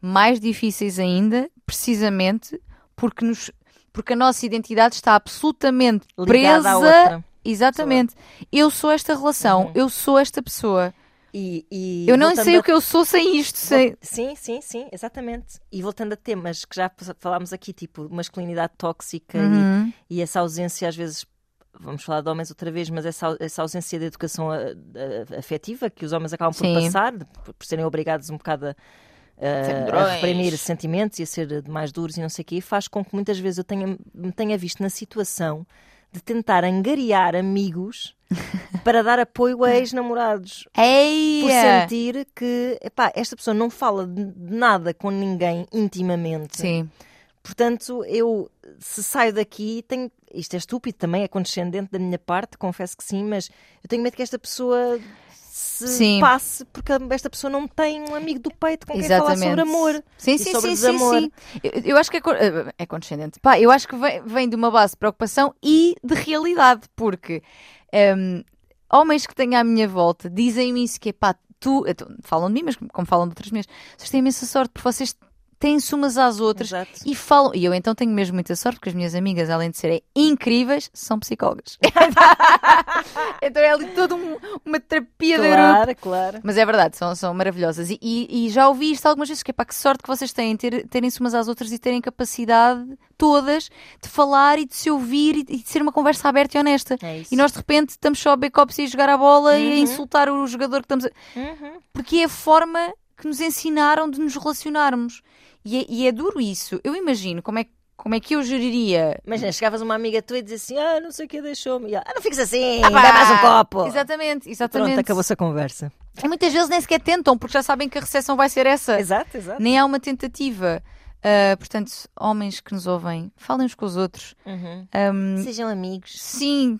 mais difíceis ainda, precisamente porque nos porque a nossa identidade está absolutamente Ligada à presa. outra. Exatamente. Eu sou esta relação, Uhum. eu sou esta pessoa. E, e eu não sei a- o que eu sou sem isto. Sem... Sim, sim, sim, exatamente. E voltando a temas que já falámos aqui, tipo masculinidade tóxica e- Uhum. e, essa ausência, às vezes, vamos falar de homens outra vez, mas essa, essa ausência de educação a- a- afetiva que os homens acabam por Sim. passar, por serem obrigados um bocado a, a- Tendrões. a reprimir sentimentos e a ser mais duros e não sei o quê, faz com que muitas vezes eu tenha, me tenha visto na situação de tentar angariar amigos para dar apoio a ex-namorados por sentir que epá, esta pessoa não fala de nada com ninguém intimamente. Sim. Portanto, eu se saio daqui, tenho. Isto é estúpido também, é condescendente da minha parte, confesso que sim, mas eu tenho medo que esta pessoa se Sim. passe porque esta pessoa não tem um amigo do peito com quem falar sobre amor. Sim, sim, sobre sim, sim, desamor. sim. Eu, eu acho que é, eh, é condescendente. Pá, eu acho que vem, vem de uma base de preocupação e de realidade, porque ehm, homens que tenho à minha volta dizem-me isso que é pá, tu, então, falam de mim, mas como falam de outras mulheres, vocês têm imensa sorte porque vocês têm-se umas às outras Exato. e falam. E eu então tenho mesmo muita sorte porque as minhas amigas, além de serem incríveis, são psicólogas. então é ali toda um- uma terapia de grupo. Claro, claro. Mas é verdade, são, são maravilhosas. E, e- e já ouvi isto algumas vezes, que é pá, que sorte que vocês têm, ter, terem-se umas às outras e terem capacidade, todas, de falar e de se ouvir e, e de ser uma conversa aberta e honesta. É. E nós de repente estamos só a beber copos e a jogar a bola e a Uhum. insultar o jogador que estamos a... Uhum. Porque é a forma que nos ensinaram de nos relacionarmos. E é, e é duro isso. Eu imagino como é, que- como é que eu geriria... Imagina, chegavas uma amiga tua e dizia assim: Ah, não sei o que deixou-me. Ah, não fiques assim, Ah, dá mais um copo. Exatamente, exatamente. Pronto, acabou-se a conversa. E muitas vezes nem sequer tentam, porque já sabem que a recepção vai ser essa. Exato, exato. nem há uma tentativa. Ah, portanto, homens que nos ouvem, falem uns com os outros. Uhum. Ahm, Sejam amigos. sim,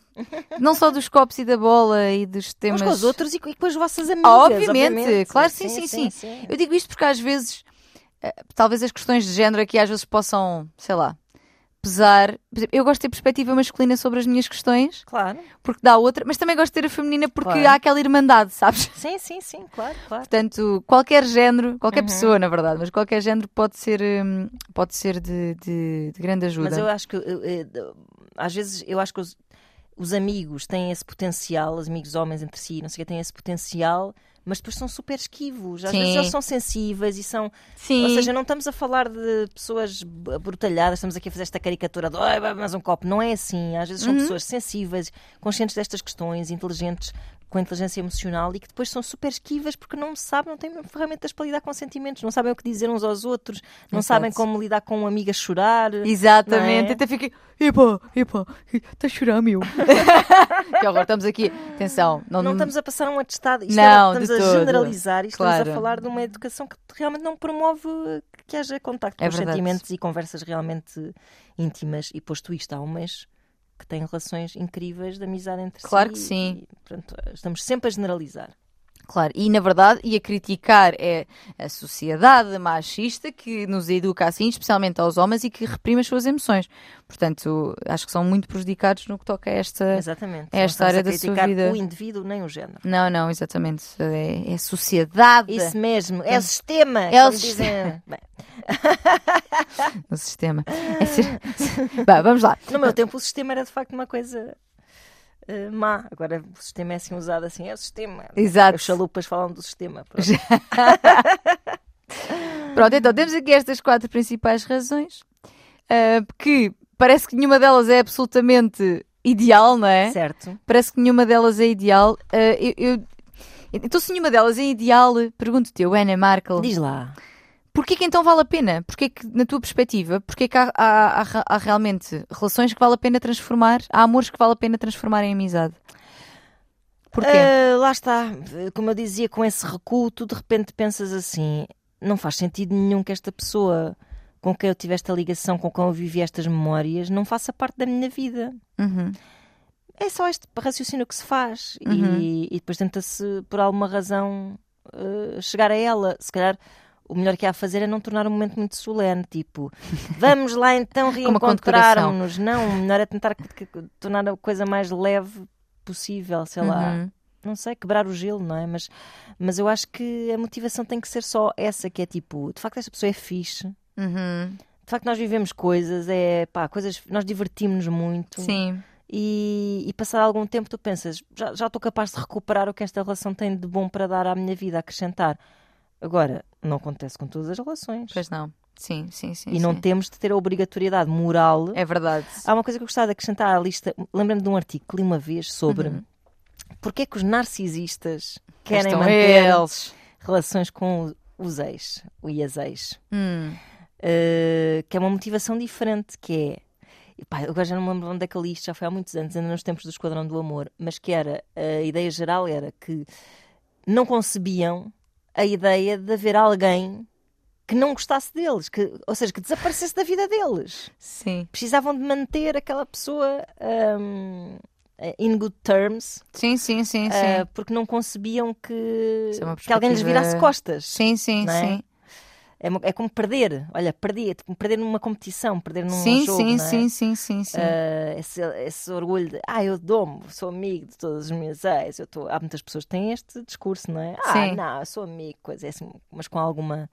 não só dos copos e da bola e dos temas. Uns com os outros e com, as vossas amigas. Obviamente, claro, sim, sim, sim. sim. Eu digo isto porque às vezes, ah, talvez as questões de género aqui às vezes possam, sei lá, apesar. Eu gosto de ter perspectiva masculina sobre as minhas questões, Claro. porque dá outra, mas também gosto de ter a feminina porque Claro. há aquela irmandade, sabes? Sim, sim, sim, claro, claro. Portanto, qualquer género, qualquer Uhum. pessoa, na verdade, mas qualquer género pode ser, hum, pode ser de, de- de grande ajuda. Mas eu acho que às vezes eu acho que os, os amigos têm esse potencial, os amigos homens entre si, não sei o que, têm esse potencial, mas depois são super esquivos. Às Sim. vezes eles são sensíveis e são. Sim. Ou seja, não estamos a falar de pessoas brutalhadas, estamos aqui a fazer esta caricatura de "Ai, vai mais um copo. Não é assim. Às vezes são Uhum. pessoas sensíveis, conscientes destas questões, inteligentes, com inteligência emocional e que depois são super esquivas porque não sabem, não têm ferramentas para lidar com sentimentos, não sabem o que dizer uns aos outros, não Exato. sabem como lidar com um amigo a chorar. Exatamente, Não é? até fiquei, epá, epá, está a chorar, meu. que horror, estamos aqui, atenção, não, Não estamos a passar um atestado, isto Não, é, estamos a todo. generalizar e estamos Claro. a falar de uma educação que realmente não promove que haja contacto É com os sentimentos e conversas realmente íntimas. E posto isto, há homens que têm relações incríveis de amizade entre Claro si. que sim. E, portanto, estamos sempre a generalizar. Claro, e na verdade, e a criticar é a sociedade machista que nos educa assim, especialmente aos homens, e que reprime as suas emoções. Portanto, acho que são muito prejudicados no que toca a esta. Exatamente. É esta não área estamos da a sua criticar vida. o indivíduo nem o género. Não, não, exatamente. É, é a sociedade Isso mesmo, é o sistema. É o como dizem. Bem, o sistema. É ser- Bah, vamos lá. No meu tempo o sistema era de facto uma coisa eh, má. Agora o sistema é assim usado assim, é o sistema. Exato. Os chalupas falam do sistema. pronto. Pronto, então temos aqui estas quatro principais razões ah, que parece que nenhuma delas é absolutamente ideal, não é? Certo. Parece que nenhuma delas é ideal. Ah, eu, eu- Então, se nenhuma delas é ideal, pergunto-te, eu, Ana Markel, Diz lá. Porquê que então vale a pena? Porquê que, na tua perspectiva, porquê que há, há- há- há realmente relações que vale a pena transformar, há amores que vale a pena transformar em amizade? Porquê? Ah, lá está. Como eu dizia, com esse recuo, tu de repente pensas assim: não faz sentido nenhum que esta pessoa com quem eu tive esta ligação, com quem eu vivi estas memórias, não faça parte da minha vida. Uhum. É só este raciocínio que se faz Uhum. e, e depois tenta-se, por alguma razão, eh, chegar a ela. Se calhar o melhor que há a fazer é não tornar um momento muito solene, tipo, vamos lá então reencontrar-nos. Não, o melhor é tentar tornar a coisa mais leve possível, sei lá. Uhum. Não sei, quebrar o gelo, não é? Mas, mas eu acho que a motivação tem que ser só essa, que é tipo, de facto esta pessoa é fixe. Uhum. De facto, nós vivemos coisas, é pá, coisas, nós divertimos-nos muito Sim. e, e passado algum tempo tu pensas, já, já estou capaz de recuperar o que esta relação tem de bom para dar à minha vida, acrescentar. Agora, não acontece com todas as relações. Pois não. Sim, sim, sim. e não sim. temos de ter a obrigatoriedade moral. É verdade. Há uma coisa que eu gostava de acrescentar à lista. Lembro-me de um artigo que li uma vez sobre Uhum. porque é que os narcisistas querem Estão manter eles. relações com os ex, e as ex. Hum. Uh, que é uma motivação diferente, que é. pá, agora já não me lembro onde é que li isto, já foi há muitos anos, ainda nos tempos do Esquadrão do Amor, mas que era, a ideia geral era que não concebiam a ideia de haver alguém que não gostasse deles, que, ou seja, que desaparecesse da vida deles. Sim. Precisavam de manter aquela pessoa um, in good terms, Sim, sim, sim, sim. uh, porque não concebiam que, é que alguém lhes virasse costas. sim, sim, é? sim. É, é como perder, olha, perdi, é tipo perder numa competição, perder num Sim, jogo, sim, é? sim, sim, sim, sim. Ah, esse, esse orgulho de, ah, eu dou-me, sou amigo de todas as minhas ex. Eu tô... Há muitas pessoas que têm este discurso, não é? Ah, Sim. não, eu sou amigo, coisa é assim, mas com alguma.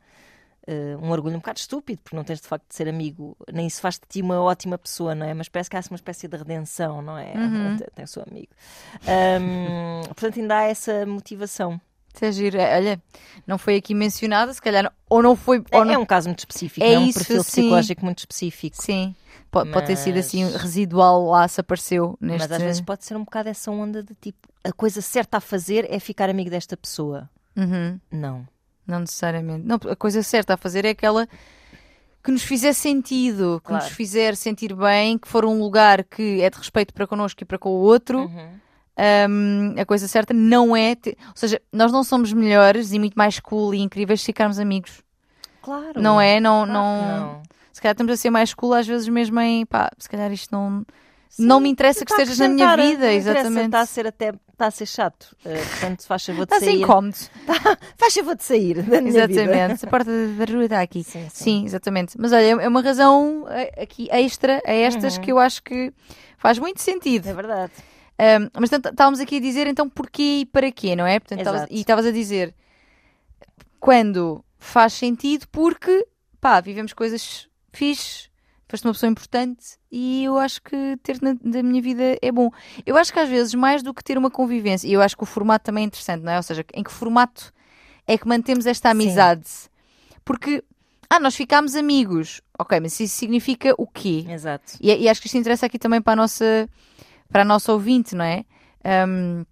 ah, um orgulho um bocado estúpido, porque não tens de facto de ser amigo, nem isso faz de ti uma ótima pessoa, não é? Mas parece que há uma espécie de redenção, não é? Uhum. Tem- Tem o seu amigo. Ahm, portanto, ainda há essa motivação. Isso é giro. É, Olha, não foi aqui mencionada, se calhar, ou não foi. É, Ou não... é um caso muito específico, É é, um isso, perfil sim. psicológico muito específico. Sim, pode, pode ter sido assim Mas- residual lá se apareceu neste. Mas às vezes pode ser um bocado essa onda de tipo, a coisa certa a fazer é ficar amigo desta pessoa. Uhum, Não. não necessariamente. Não, a coisa certa a fazer é aquela que nos fizer sentido, que Claro. nos fizer sentir bem, que for um lugar que é de respeito para connosco e para com o outro. Uhum. Hum, a coisa certa não é. ter- Ou seja, nós não somos melhores e muito mais cool e incríveis se ficarmos amigos. Claro. Não é? Não, Claro não... não. Se calhar estamos a ser mais cool às vezes mesmo em pá, se calhar isto não. não me interessa que Está estejas na minha vida, exatamente. Está a ser até está a ser chato. Uh, portanto, faz favor de Está sair. incómodo. Faz favor de sair da minha vida. Exatamente. A porta da rua está aqui. Sim, Sim, sim. exatamente. Mas olha, é uma razão eh, aqui extra a estas Uhum. que eu acho que faz muito sentido. É verdade. Um, mas portanto, estávamos aqui a dizer então porquê e para quê, não é? Portanto, estavas- e estavas a dizer quando faz sentido, porque pá, vivemos coisas fixe, foste uma pessoa importante e eu acho que ter na, na minha vida é bom. Eu acho que às vezes, mais do que ter uma convivência, e eu acho que o formato também é interessante, não é? Ou seja, em que formato é que mantemos esta amizade? Porque, ah, nós ficámos amigos, ok, mas isso significa o quê? Exato. E, e acho que isto interessa aqui também para a nossa, para a nossa ouvinte, não é? Um,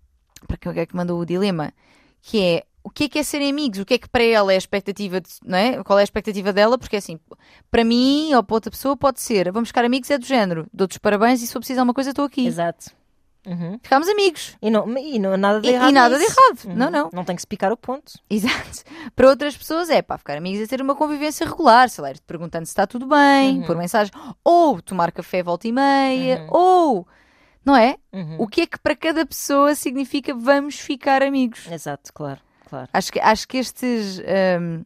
para quem é que mandou o dilema? Que é o que é que é serem amigos? O que é que para ela é a expectativa, de, não é? Qual é a expectativa dela? Porque assim, para mim ou para outra pessoa pode ser, vamos ficar amigos, é do género, dou-te os parabéns e se for preciso alguma coisa estou aqui. Exato. Uhum. Ficámos amigos. E, não, e não nada de E- e errado. nada de errado. Uhum. Não, não. Não tem que se picar o ponto. Exato. Para outras pessoas é pá, ficar amigos é ter uma convivência regular, sei lá, perguntando se está tudo bem, Uhum. por mensagem, ou tomar café volta e meia, Uhum. ou, não é? Uhum. O que é que para cada pessoa significa vamos ficar amigos? Exato, claro, claro. Acho que, acho que estes, hum,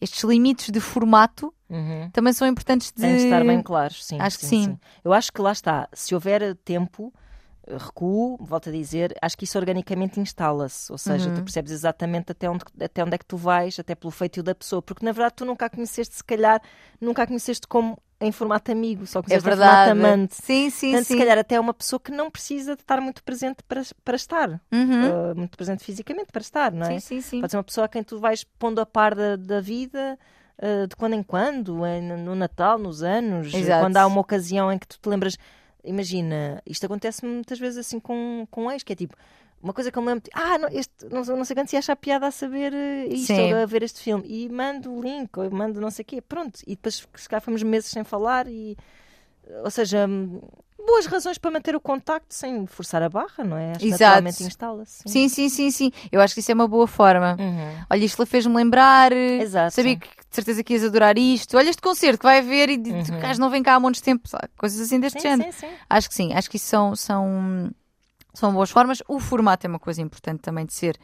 estes limites de formato Uhum. também são importantes de. Tem de estar bem claros, sim. Acho que sim, sim. Eu acho que lá está. Se houver tempo, recuo, volto a dizer, acho que isso organicamente instala-se. Ou seja, Uhum. tu percebes exatamente até onde, até onde é que tu vais, até pelo feitio da pessoa. Porque na verdade tu nunca a conheceste, se calhar, nunca a conheceste como em formato amigo, só É conheceste em verdade. formato amante. Sim, sim, Portanto, sim. se calhar até é uma pessoa que não precisa de estar muito presente para, para estar. Uhum. Eh, muito presente fisicamente para estar, não é? Sim, sim, sim. Pode ser uma pessoa a quem tu vais pondo a par da, da vida eh, de quando em quando, em- no Natal, nos anos, eh, Exato. quando há uma ocasião em que tu te lembras. Imagina, isto acontece muitas vezes assim com, com ex, que é tipo. Uma coisa que eu me lembro, ah, não, este, não, não sei quanto se acha piada a saber eh, isto, Sim. ou a ver este filme, e mando o link, ou mando não sei o quê, pronto, e depois se calhar fomos meses sem falar, e, ou seja, hum, boas razões para manter o contacto sem forçar a barra, não é? Acho Exato. naturalmente instala-se. Sim, sim, sim, sim. Eu acho que isso é uma boa forma. Uhum. Olha, isto fez-me lembrar. Exato. Sabia que de certeza que ias adorar isto. Olha este concerto que vai haver e Uhum. gajo não vem cá há montes de tempo. Coisas assim deste Sim, género. sim, sim. Acho que sim, acho que isso são, são, são boas formas. O formato é uma coisa importante também de ser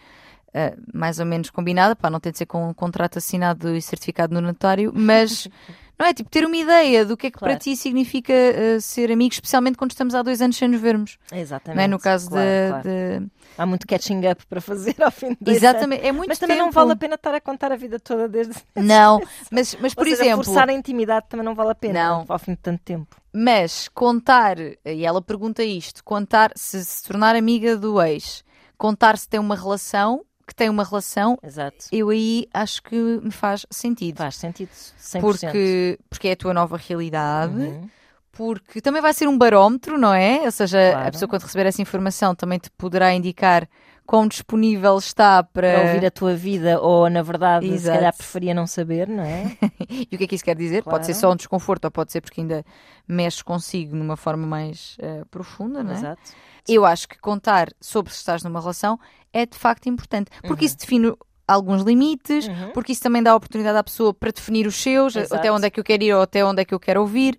eh, mais ou menos combinada, para não ter de ser com um contrato assinado e certificado no notário, mas não é tipo ter uma ideia do que é que Claro. para ti significa eh, ser amigo, especialmente quando estamos há dois anos sem nos vermos. Exatamente. Não é? No caso claro, de, claro. de- Há muito catching up para fazer ao fim de dois anos. Exatamente, é muito Mas também não vale a pena estar a contar a vida toda desde. Não, mas, mas por Ou seja, exemplo. forçar a intimidade também não vale a pena Não. ao fim de tanto tempo. Mas contar, e ela pergunta isto, contar se se tornar amiga do ex, contar se tem uma relação, que tem uma relação, Exato. eu aí acho que me faz sentido. Faz sentido. 100%. Porque, porque é a tua nova realidade, Uhum. porque também vai ser um barómetro, não é? Ou seja, Claro. a pessoa quando receber essa informação também te poderá indicar quão disponível está para... Para ouvir a tua vida, ou na verdade, se Exato. calhar preferia não saber, não é? E o que é que isso quer dizer? Pode ser Claro. só um desconforto ou pode ser porque ainda mexes consigo numa forma mais eh, profunda, não é? Exato. Eu acho que contar sobre se estás numa relação é de facto importante, porque isso define alguns limites, Uhum. porque isso também dá a oportunidade à pessoa para definir os seus, Exato. até onde é que eu quero ir ou até onde é que eu quero ouvir.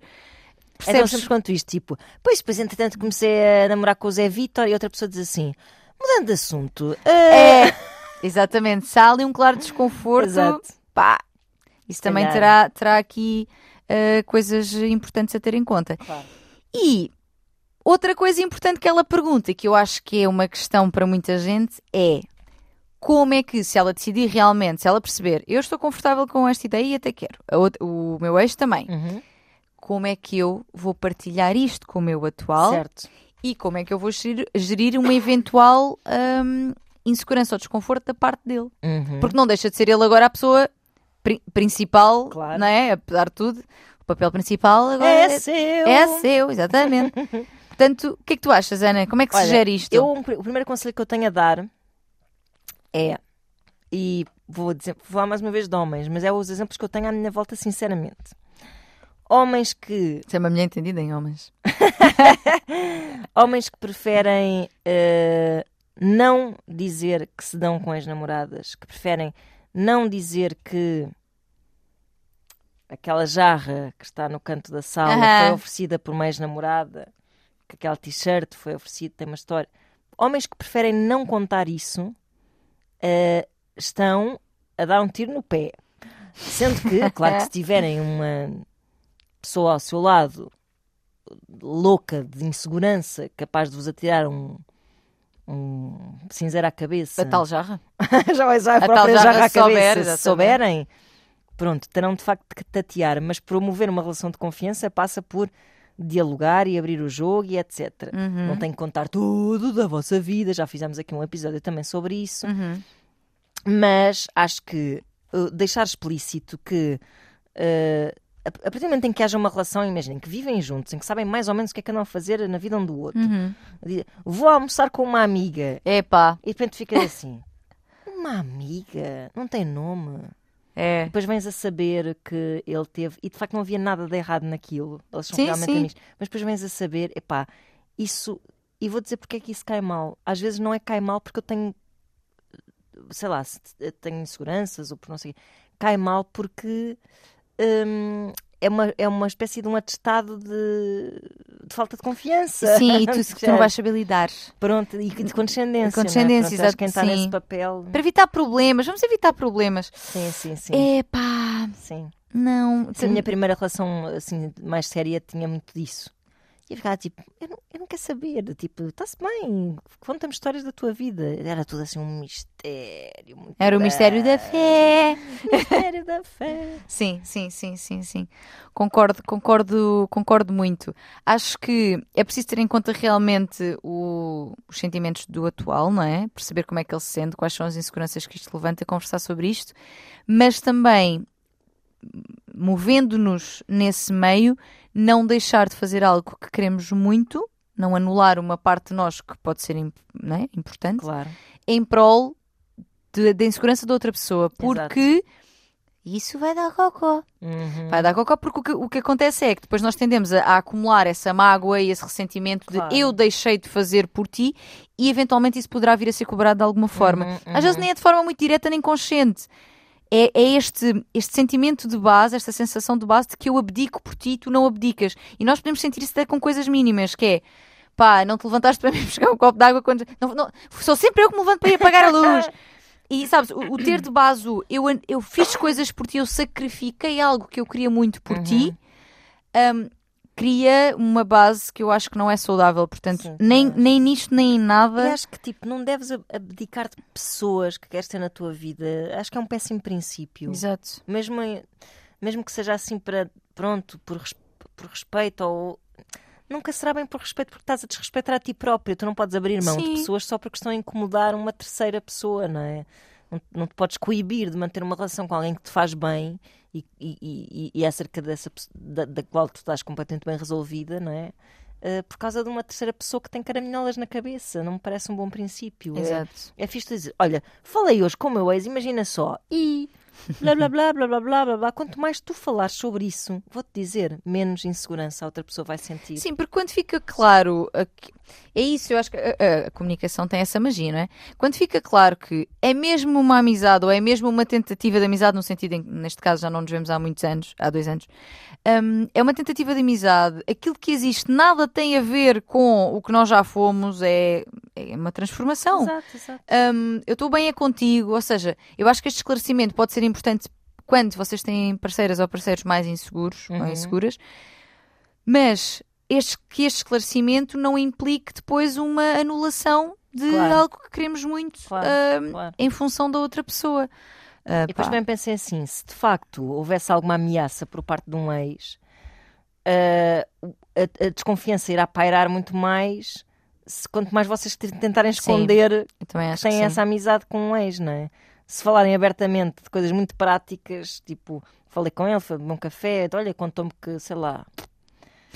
Então Percebes? sempre quanto isto, tipo, pois, depois entretanto comecei a namorar com o Zé Vitor e outra pessoa diz assim, mudando de assunto, ah, É, exatamente. Se há ali um claro desconforto, Exato. pá, isso também calhar. terá, terá aqui eh, coisas importantes a ter em conta. Claro. E outra coisa importante que ela pergunta, que eu acho que é uma questão para muita gente, é como é que, se ela decidir realmente, se ela perceber, eu estou confortável com esta ideia e até quero, outra- o meu ex também, Uhum. como é que eu vou partilhar isto com o meu atual Certo. E como é que eu vou gerir, gerir uma eventual hum, insegurança ou desconforto da parte dele? Uhum. Porque não deixa de ser ele agora a pessoa pri- principal, Claro. não é? Apesar de tudo, o papel principal agora É seu. é seu, exatamente. Portanto, o que é que tu achas, Ana? Como é que Olha, se gera isto? Eu, o primeiro conselho que eu tenho a dar é, e vou dizer, vou falar mais uma vez de homens, mas é os exemplos que eu tenho à minha volta, sinceramente. Homens que, Isso é uma mulher entendida em homens. homens que preferem eh, não dizer que se dão com as namoradas, que preferem não dizer que aquela jarra que está no canto da sala foi oferecida por uma ex-namorada que aquela t-shirt foi oferecida, tem uma história. Homens que preferem não contar isso uh, estão a dar um tiro no pé. Sendo que, claro que se tiverem uma pessoa ao seu lado louca de insegurança, capaz de vos atirar um, um cinzeiro à cabeça. A tal jarra? já vai usar a, a própria jarra, jarra à souber, cabeça. Se souberem, pronto, terão de facto que tatear, mas promover uma relação de confiança passa por dialogar e abrir o jogo e etc. Uhum. Não tem que contar tudo da vossa vida, já fizemos aqui um episódio também sobre isso. Uhum. Mas acho que uh, deixar explícito que uh, a partir do momento em que haja uma relação, imaginem que vivem juntos, em que sabem mais ou menos o que é que andam a fazer na vida um do outro, uhum. vou almoçar com uma amiga. Epá. E de repente fica assim: uma amiga? Não tem nome. É. Depois vens a saber que ele teve. E de facto não havia nada de errado naquilo. Eles são sim, realmente sim. amigos. Mas depois vens a saber, epá, isso. E vou dizer porque é que isso cai mal. Às vezes não é cai mal porque eu tenho. Sei lá, tenho inseguranças ou por não sei. Cai mal porque. Hum, é uma, é uma espécie de um atestado de, de falta de confiança. Sim, e tu, tu não vais saber lidar. Pronto, e de condescendência. Condescendência, é? Pronto, quem está nesse papel. Para evitar problemas, vamos evitar problemas. Sim, sim, sim. Epá. Sim. Não. A minha primeira relação assim, mais séria tinha muito disso. E eu ficava tipo, eu não, eu não quero saber, tipo, está-se bem, conta-me histórias da tua vida. Era tudo assim um mistério. Era o mistério da fé. mistério da fé. sim, sim, sim, sim, sim. Concordo, concordo, concordo muito. Acho que é preciso ter em conta realmente o, os sentimentos do atual, não é? Perceber como é que ele se sente, quais são as inseguranças que isto levanta, conversar sobre isto, mas também movendo-nos nesse meio, não deixar de fazer algo que queremos muito, não anular uma parte de nós que pode ser é? importante, claro. em prol da insegurança da outra pessoa, porque Exato. isso vai dar cocó. Uhum. Vai dar cocó porque o que, o que, acontece é que depois nós tendemos a, a, acumular essa mágoa e esse ressentimento claro. de eu deixei de fazer por ti e eventualmente isso poderá vir a ser cobrado de alguma forma. Uhum, uhum. Às vezes nem é de forma muito direta nem consciente é, é, este, este sentimento de base, esta sensação de base de que eu abdico por ti e tu não abdicas. E nós podemos sentir isso até com coisas mínimas, que é pá, não te levantaste para mim buscar um copo de água quando. Não, não, sou sempre eu que me levanto para ir apagar a luz. E sabes, o, o, ter de base eu, eu fiz coisas por ti, eu sacrifiquei algo que eu queria muito por uhum. ti. Um, cria uma base que eu acho que não é saudável, portanto, sim, nem, nem nisto nem em nada. E acho que tipo, não deves abdicar de pessoas que queres ter na tua vida. Acho que é um péssimo princípio. Exato. Mesmo, mesmo que seja assim para pronto, por, por respeito ou nunca será bem por respeito porque estás a desrespeitar a ti próprio. Tu não podes abrir mão Sim. de pessoas só porque estão a incomodar uma terceira pessoa, não é? Não, não te podes coibir de manter uma relação com alguém que te faz bem e, e, e, é acerca dessa da, da qual tu estás completamente bem resolvida, não é? Uh, por causa de uma terceira pessoa que tem caraminholas na cabeça. Não me parece um bom princípio. É, Exato. É, é fixe dizer: olha, falei hoje com o meu ex, imagina só, e blá blá blá blá blá blá blá blá. Quanto mais tu falares sobre isso, vou-te dizer, menos insegurança a outra pessoa vai sentir. Sim, porque quando fica claro. É isso, eu acho que a, a, comunicação tem essa magia, não é? Quando fica claro que é mesmo uma amizade ou é mesmo uma tentativa de amizade, no sentido em que, neste caso, já não nos vemos há muitos anos, há dois anos, um, é uma tentativa de amizade, aquilo que existe nada tem a ver com o que nós já fomos, é, é uma transformação. Exato, exato. Um, eu estou bem é contigo, ou seja, eu acho que este esclarecimento pode ser importante quando vocês têm parceiras ou parceiros mais inseguros uhum. ou inseguras, mas este, que este esclarecimento não implique depois uma anulação de claro. algo que queremos muito claro, uh, claro. em função da outra pessoa. Uh, e depois pá. também pensei assim: se de facto houvesse alguma ameaça por parte de um ex, uh, a, a, desconfiança irá pairar muito mais se, quanto mais vocês tentarem esconder que têm essa amizade com um ex, não é? Se falarem abertamente de coisas muito práticas, tipo, falei com ele, foi um café, olha, contou-me que, sei lá,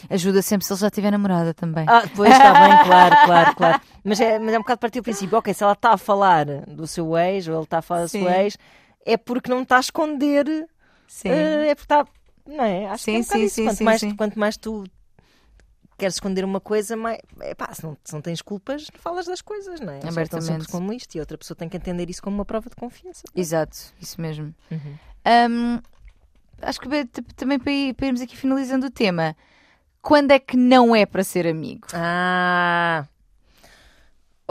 Ajuda sempre se ele já tiver namorada também. Ah, pois está bem, claro, claro, claro. Mas é, mas é um bocado partir o princípio, ok, se ela está a falar do seu ex ou ele está a falar sim. do seu ex, é porque não está a esconder. Sim. Uh, é porque está. Não é? Acho sim, que é um sim, isso. Sim, quanto, sim, mais, sim. quanto mais tu queres esconder uma coisa, mais, é pá, se não, se não tens culpas, falas das coisas, não é? Abertamente. como isto e outra pessoa tem que entender isso como uma prova de confiança. É? Exato, isso mesmo. Uhum. Um, acho que também para, ir, para irmos aqui finalizando o tema quando é que não é para ser amigo? Ah.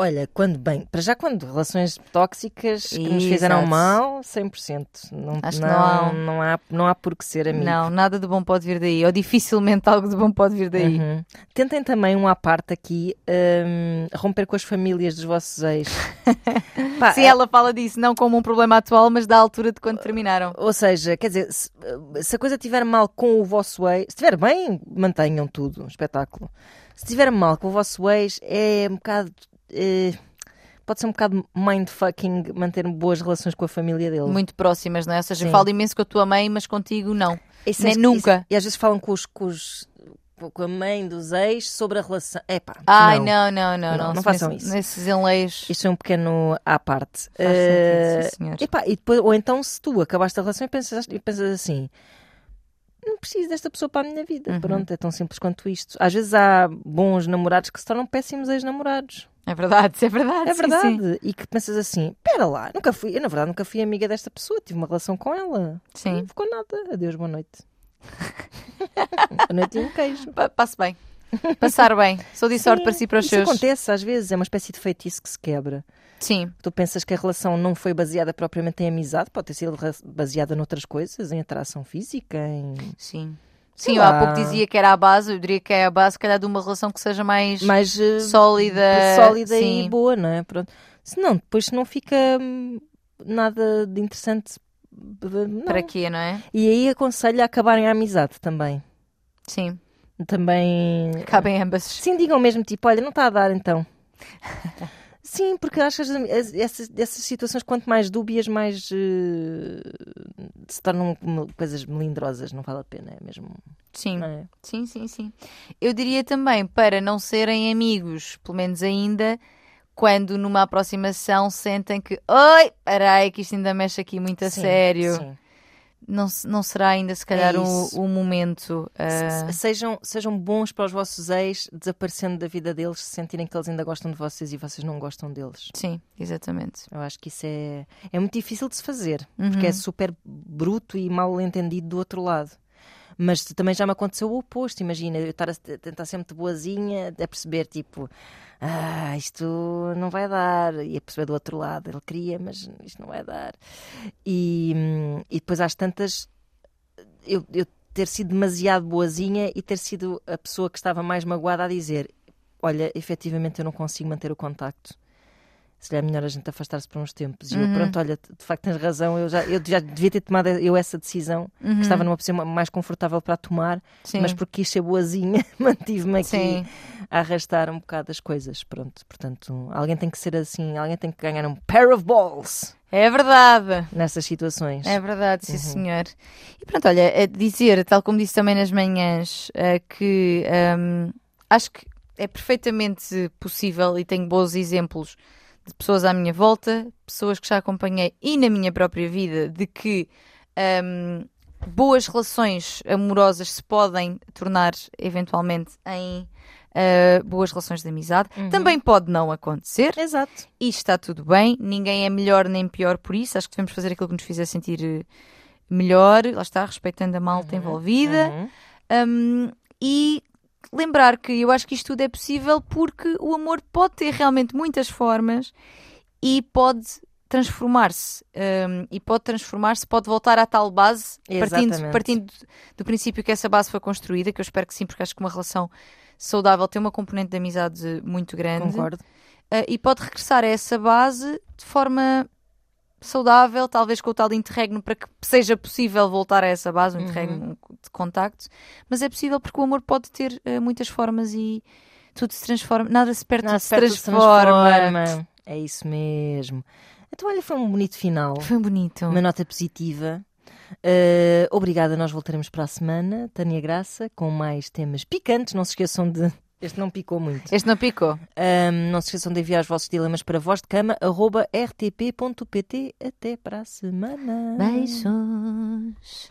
Olha, quando bem, para já quando relações tóxicas que nos fizeram Exato. mal, 100%. Não, Acho que não, não há- não há não há por que ser amigo. Não, nada de bom pode vir daí. Ou dificilmente algo de bom pode vir daí. Uhum. Tentem também um à parte aqui hum, romper com as famílias dos vossos ex. Pá, Sim, é- ela fala disso, não como um problema atual, mas da altura de quando terminaram. Ou seja, quer dizer, se, se a coisa estiver mal com o vosso ex, se estiver bem, mantenham tudo, um espetáculo. Se estiver mal com o vosso ex, é um bocado. Eh, pode ser um bocado mindfucking manter boas relações com a família dele. Muito próximas, não é? Ou seja, Sim. falo imenso com a tua mãe, mas contigo não. Isso nem é- nunca. isso- e às vezes falam com, os, com, os- com a mãe dos ex sobre a relação. Epá, Ai, não. não, não, não. Não, Não, façam nesse- isso. Nesses enleios. Isto é um pequeno à parte. Faz Eh, sentido, sim, senhor. epá, e depois, ou então, se tu acabaste a relação e pensas, e pensas assim: não preciso desta pessoa para a minha vida. Uhum. Pronto, é tão simples quanto isto. Às vezes há bons namorados que se tornam péssimos ex-namorados. É verdade, é verdade. É sim, verdade. sim. E que pensas assim: espera lá, nunca fui, eu na verdade nunca fui amiga desta pessoa, tive uma relação com ela. Sim. Não ficou nada. Adeus, boa noite. boa noite e um queijo. Pa- Passe bem. Passar bem. Sou de sorte para si para os isso seus. acontece às vezes, é uma espécie de feitiço que se quebra. Sim, Tu pensas que a relação não foi baseada propriamente em amizade, pode ter sido baseada noutras coisas, em atração física, em. sim. Sim, eu há pouco dizia que era a base, eu diria que é a base, se calhar, de uma relação que seja mais, mais eh, sólida. sólida sim. e boa, não é? Pronto. Senão, depois não fica hum, nada de interessante. Não. Para quê, não é? E aí aconselho a acabarem a amizade também. Sim, Também. cabem ambas. Sim, digam mesmo, tipo, olha, não está a dar então. Sim, porque acho que as- as- essas, essas situações, quanto mais dúbias, mais eh, se tornam coisas melindrosas, não vale a pena, é mesmo. Sim, é? sim, sim, sim. Eu diria também para não serem amigos, pelo menos ainda, quando numa aproximação sentem que, oi, peraí, que isto ainda mexe aqui muito a Sim, sério. sim. Não, não será ainda, se calhar, o, isso. o momento. Se- Sejam, sejam bons para os vossos ex, desaparecendo da vida deles, se sentirem que eles ainda gostam de vocês e vocês não gostam deles. Sim, exatamente. Eu acho que isso é, é muito difícil de se fazer, Uhum. porque é super bruto e mal entendido do outro lado. Mas também já me aconteceu o oposto. Imagina, eu estar a tentar ser muito boazinha, a perceber, tipo, ah, isto não vai dar. E a perceber do outro lado, ele queria, mas isto não vai dar. E, e depois às tantas, eu, eu ter sido demasiado boazinha e ter sido a pessoa que estava mais magoada a dizer: Olha, efetivamente eu não consigo manter o contacto. Se calhar é melhor a gente afastar-se por uns tempos. E eu, Uhum. pronto, olha, de facto tens razão, eu já, eu já devia ter tomado eu essa decisão, Uhum. que estava numa posição mais confortável para tomar, Sim. mas porque quis ser boazinha, mantive-me aqui Sim. a arrastar um bocado as coisas. Pronto, portanto, alguém tem que ser assim, alguém tem que ganhar um pair of balls É verdade. nessas situações. É verdade, sim Uhum. senhor. E pronto, olha, dizer, tal como disse também nas manhãs, eh, que hum, acho que é perfeitamente possível e tenho bons exemplos de pessoas à minha volta, pessoas que já acompanhei e na minha própria vida, de que hum, boas relações amorosas se podem tornar eventualmente em eh, boas relações de amizade. Uhum. Também pode não acontecer Exato. e está tudo bem, ninguém é melhor nem pior por isso. Acho que devemos fazer aquilo que nos fizer sentir eh, melhor, lá está, respeitando a malta envolvida. Uhum. Um, e lembrar que eu acho que isto tudo é possível porque o amor pode ter realmente muitas formas e pode transformar-se. Um, e pode transformar-se, pode voltar à tal base, partindo, partindo do princípio que essa base foi construída, que eu espero que sim, porque acho que uma relação saudável tem uma componente de amizade muito grande. Concordo. Uh, e pode regressar a essa base de forma saudável, talvez com o tal interregno para que seja possível voltar a essa base, um interregno de contacto, mas é possível porque o amor pode ter uh, muitas formas e tudo se transforma, nada se perde, Nada tudo se perto se transforma. transforma. É isso mesmo. Então, olha, foi um bonito final. Foi bonito. Uma nota positiva. Uh, obrigada, nós voltaremos para a semana, Tânia Graça, com mais temas picantes. Não se esqueçam de. Este não picou muito. Este não picou. Um, não se esqueçam de enviar os vossos dilemas para voz de cama, arroba rtp.pt. Até para a semana. Beijos.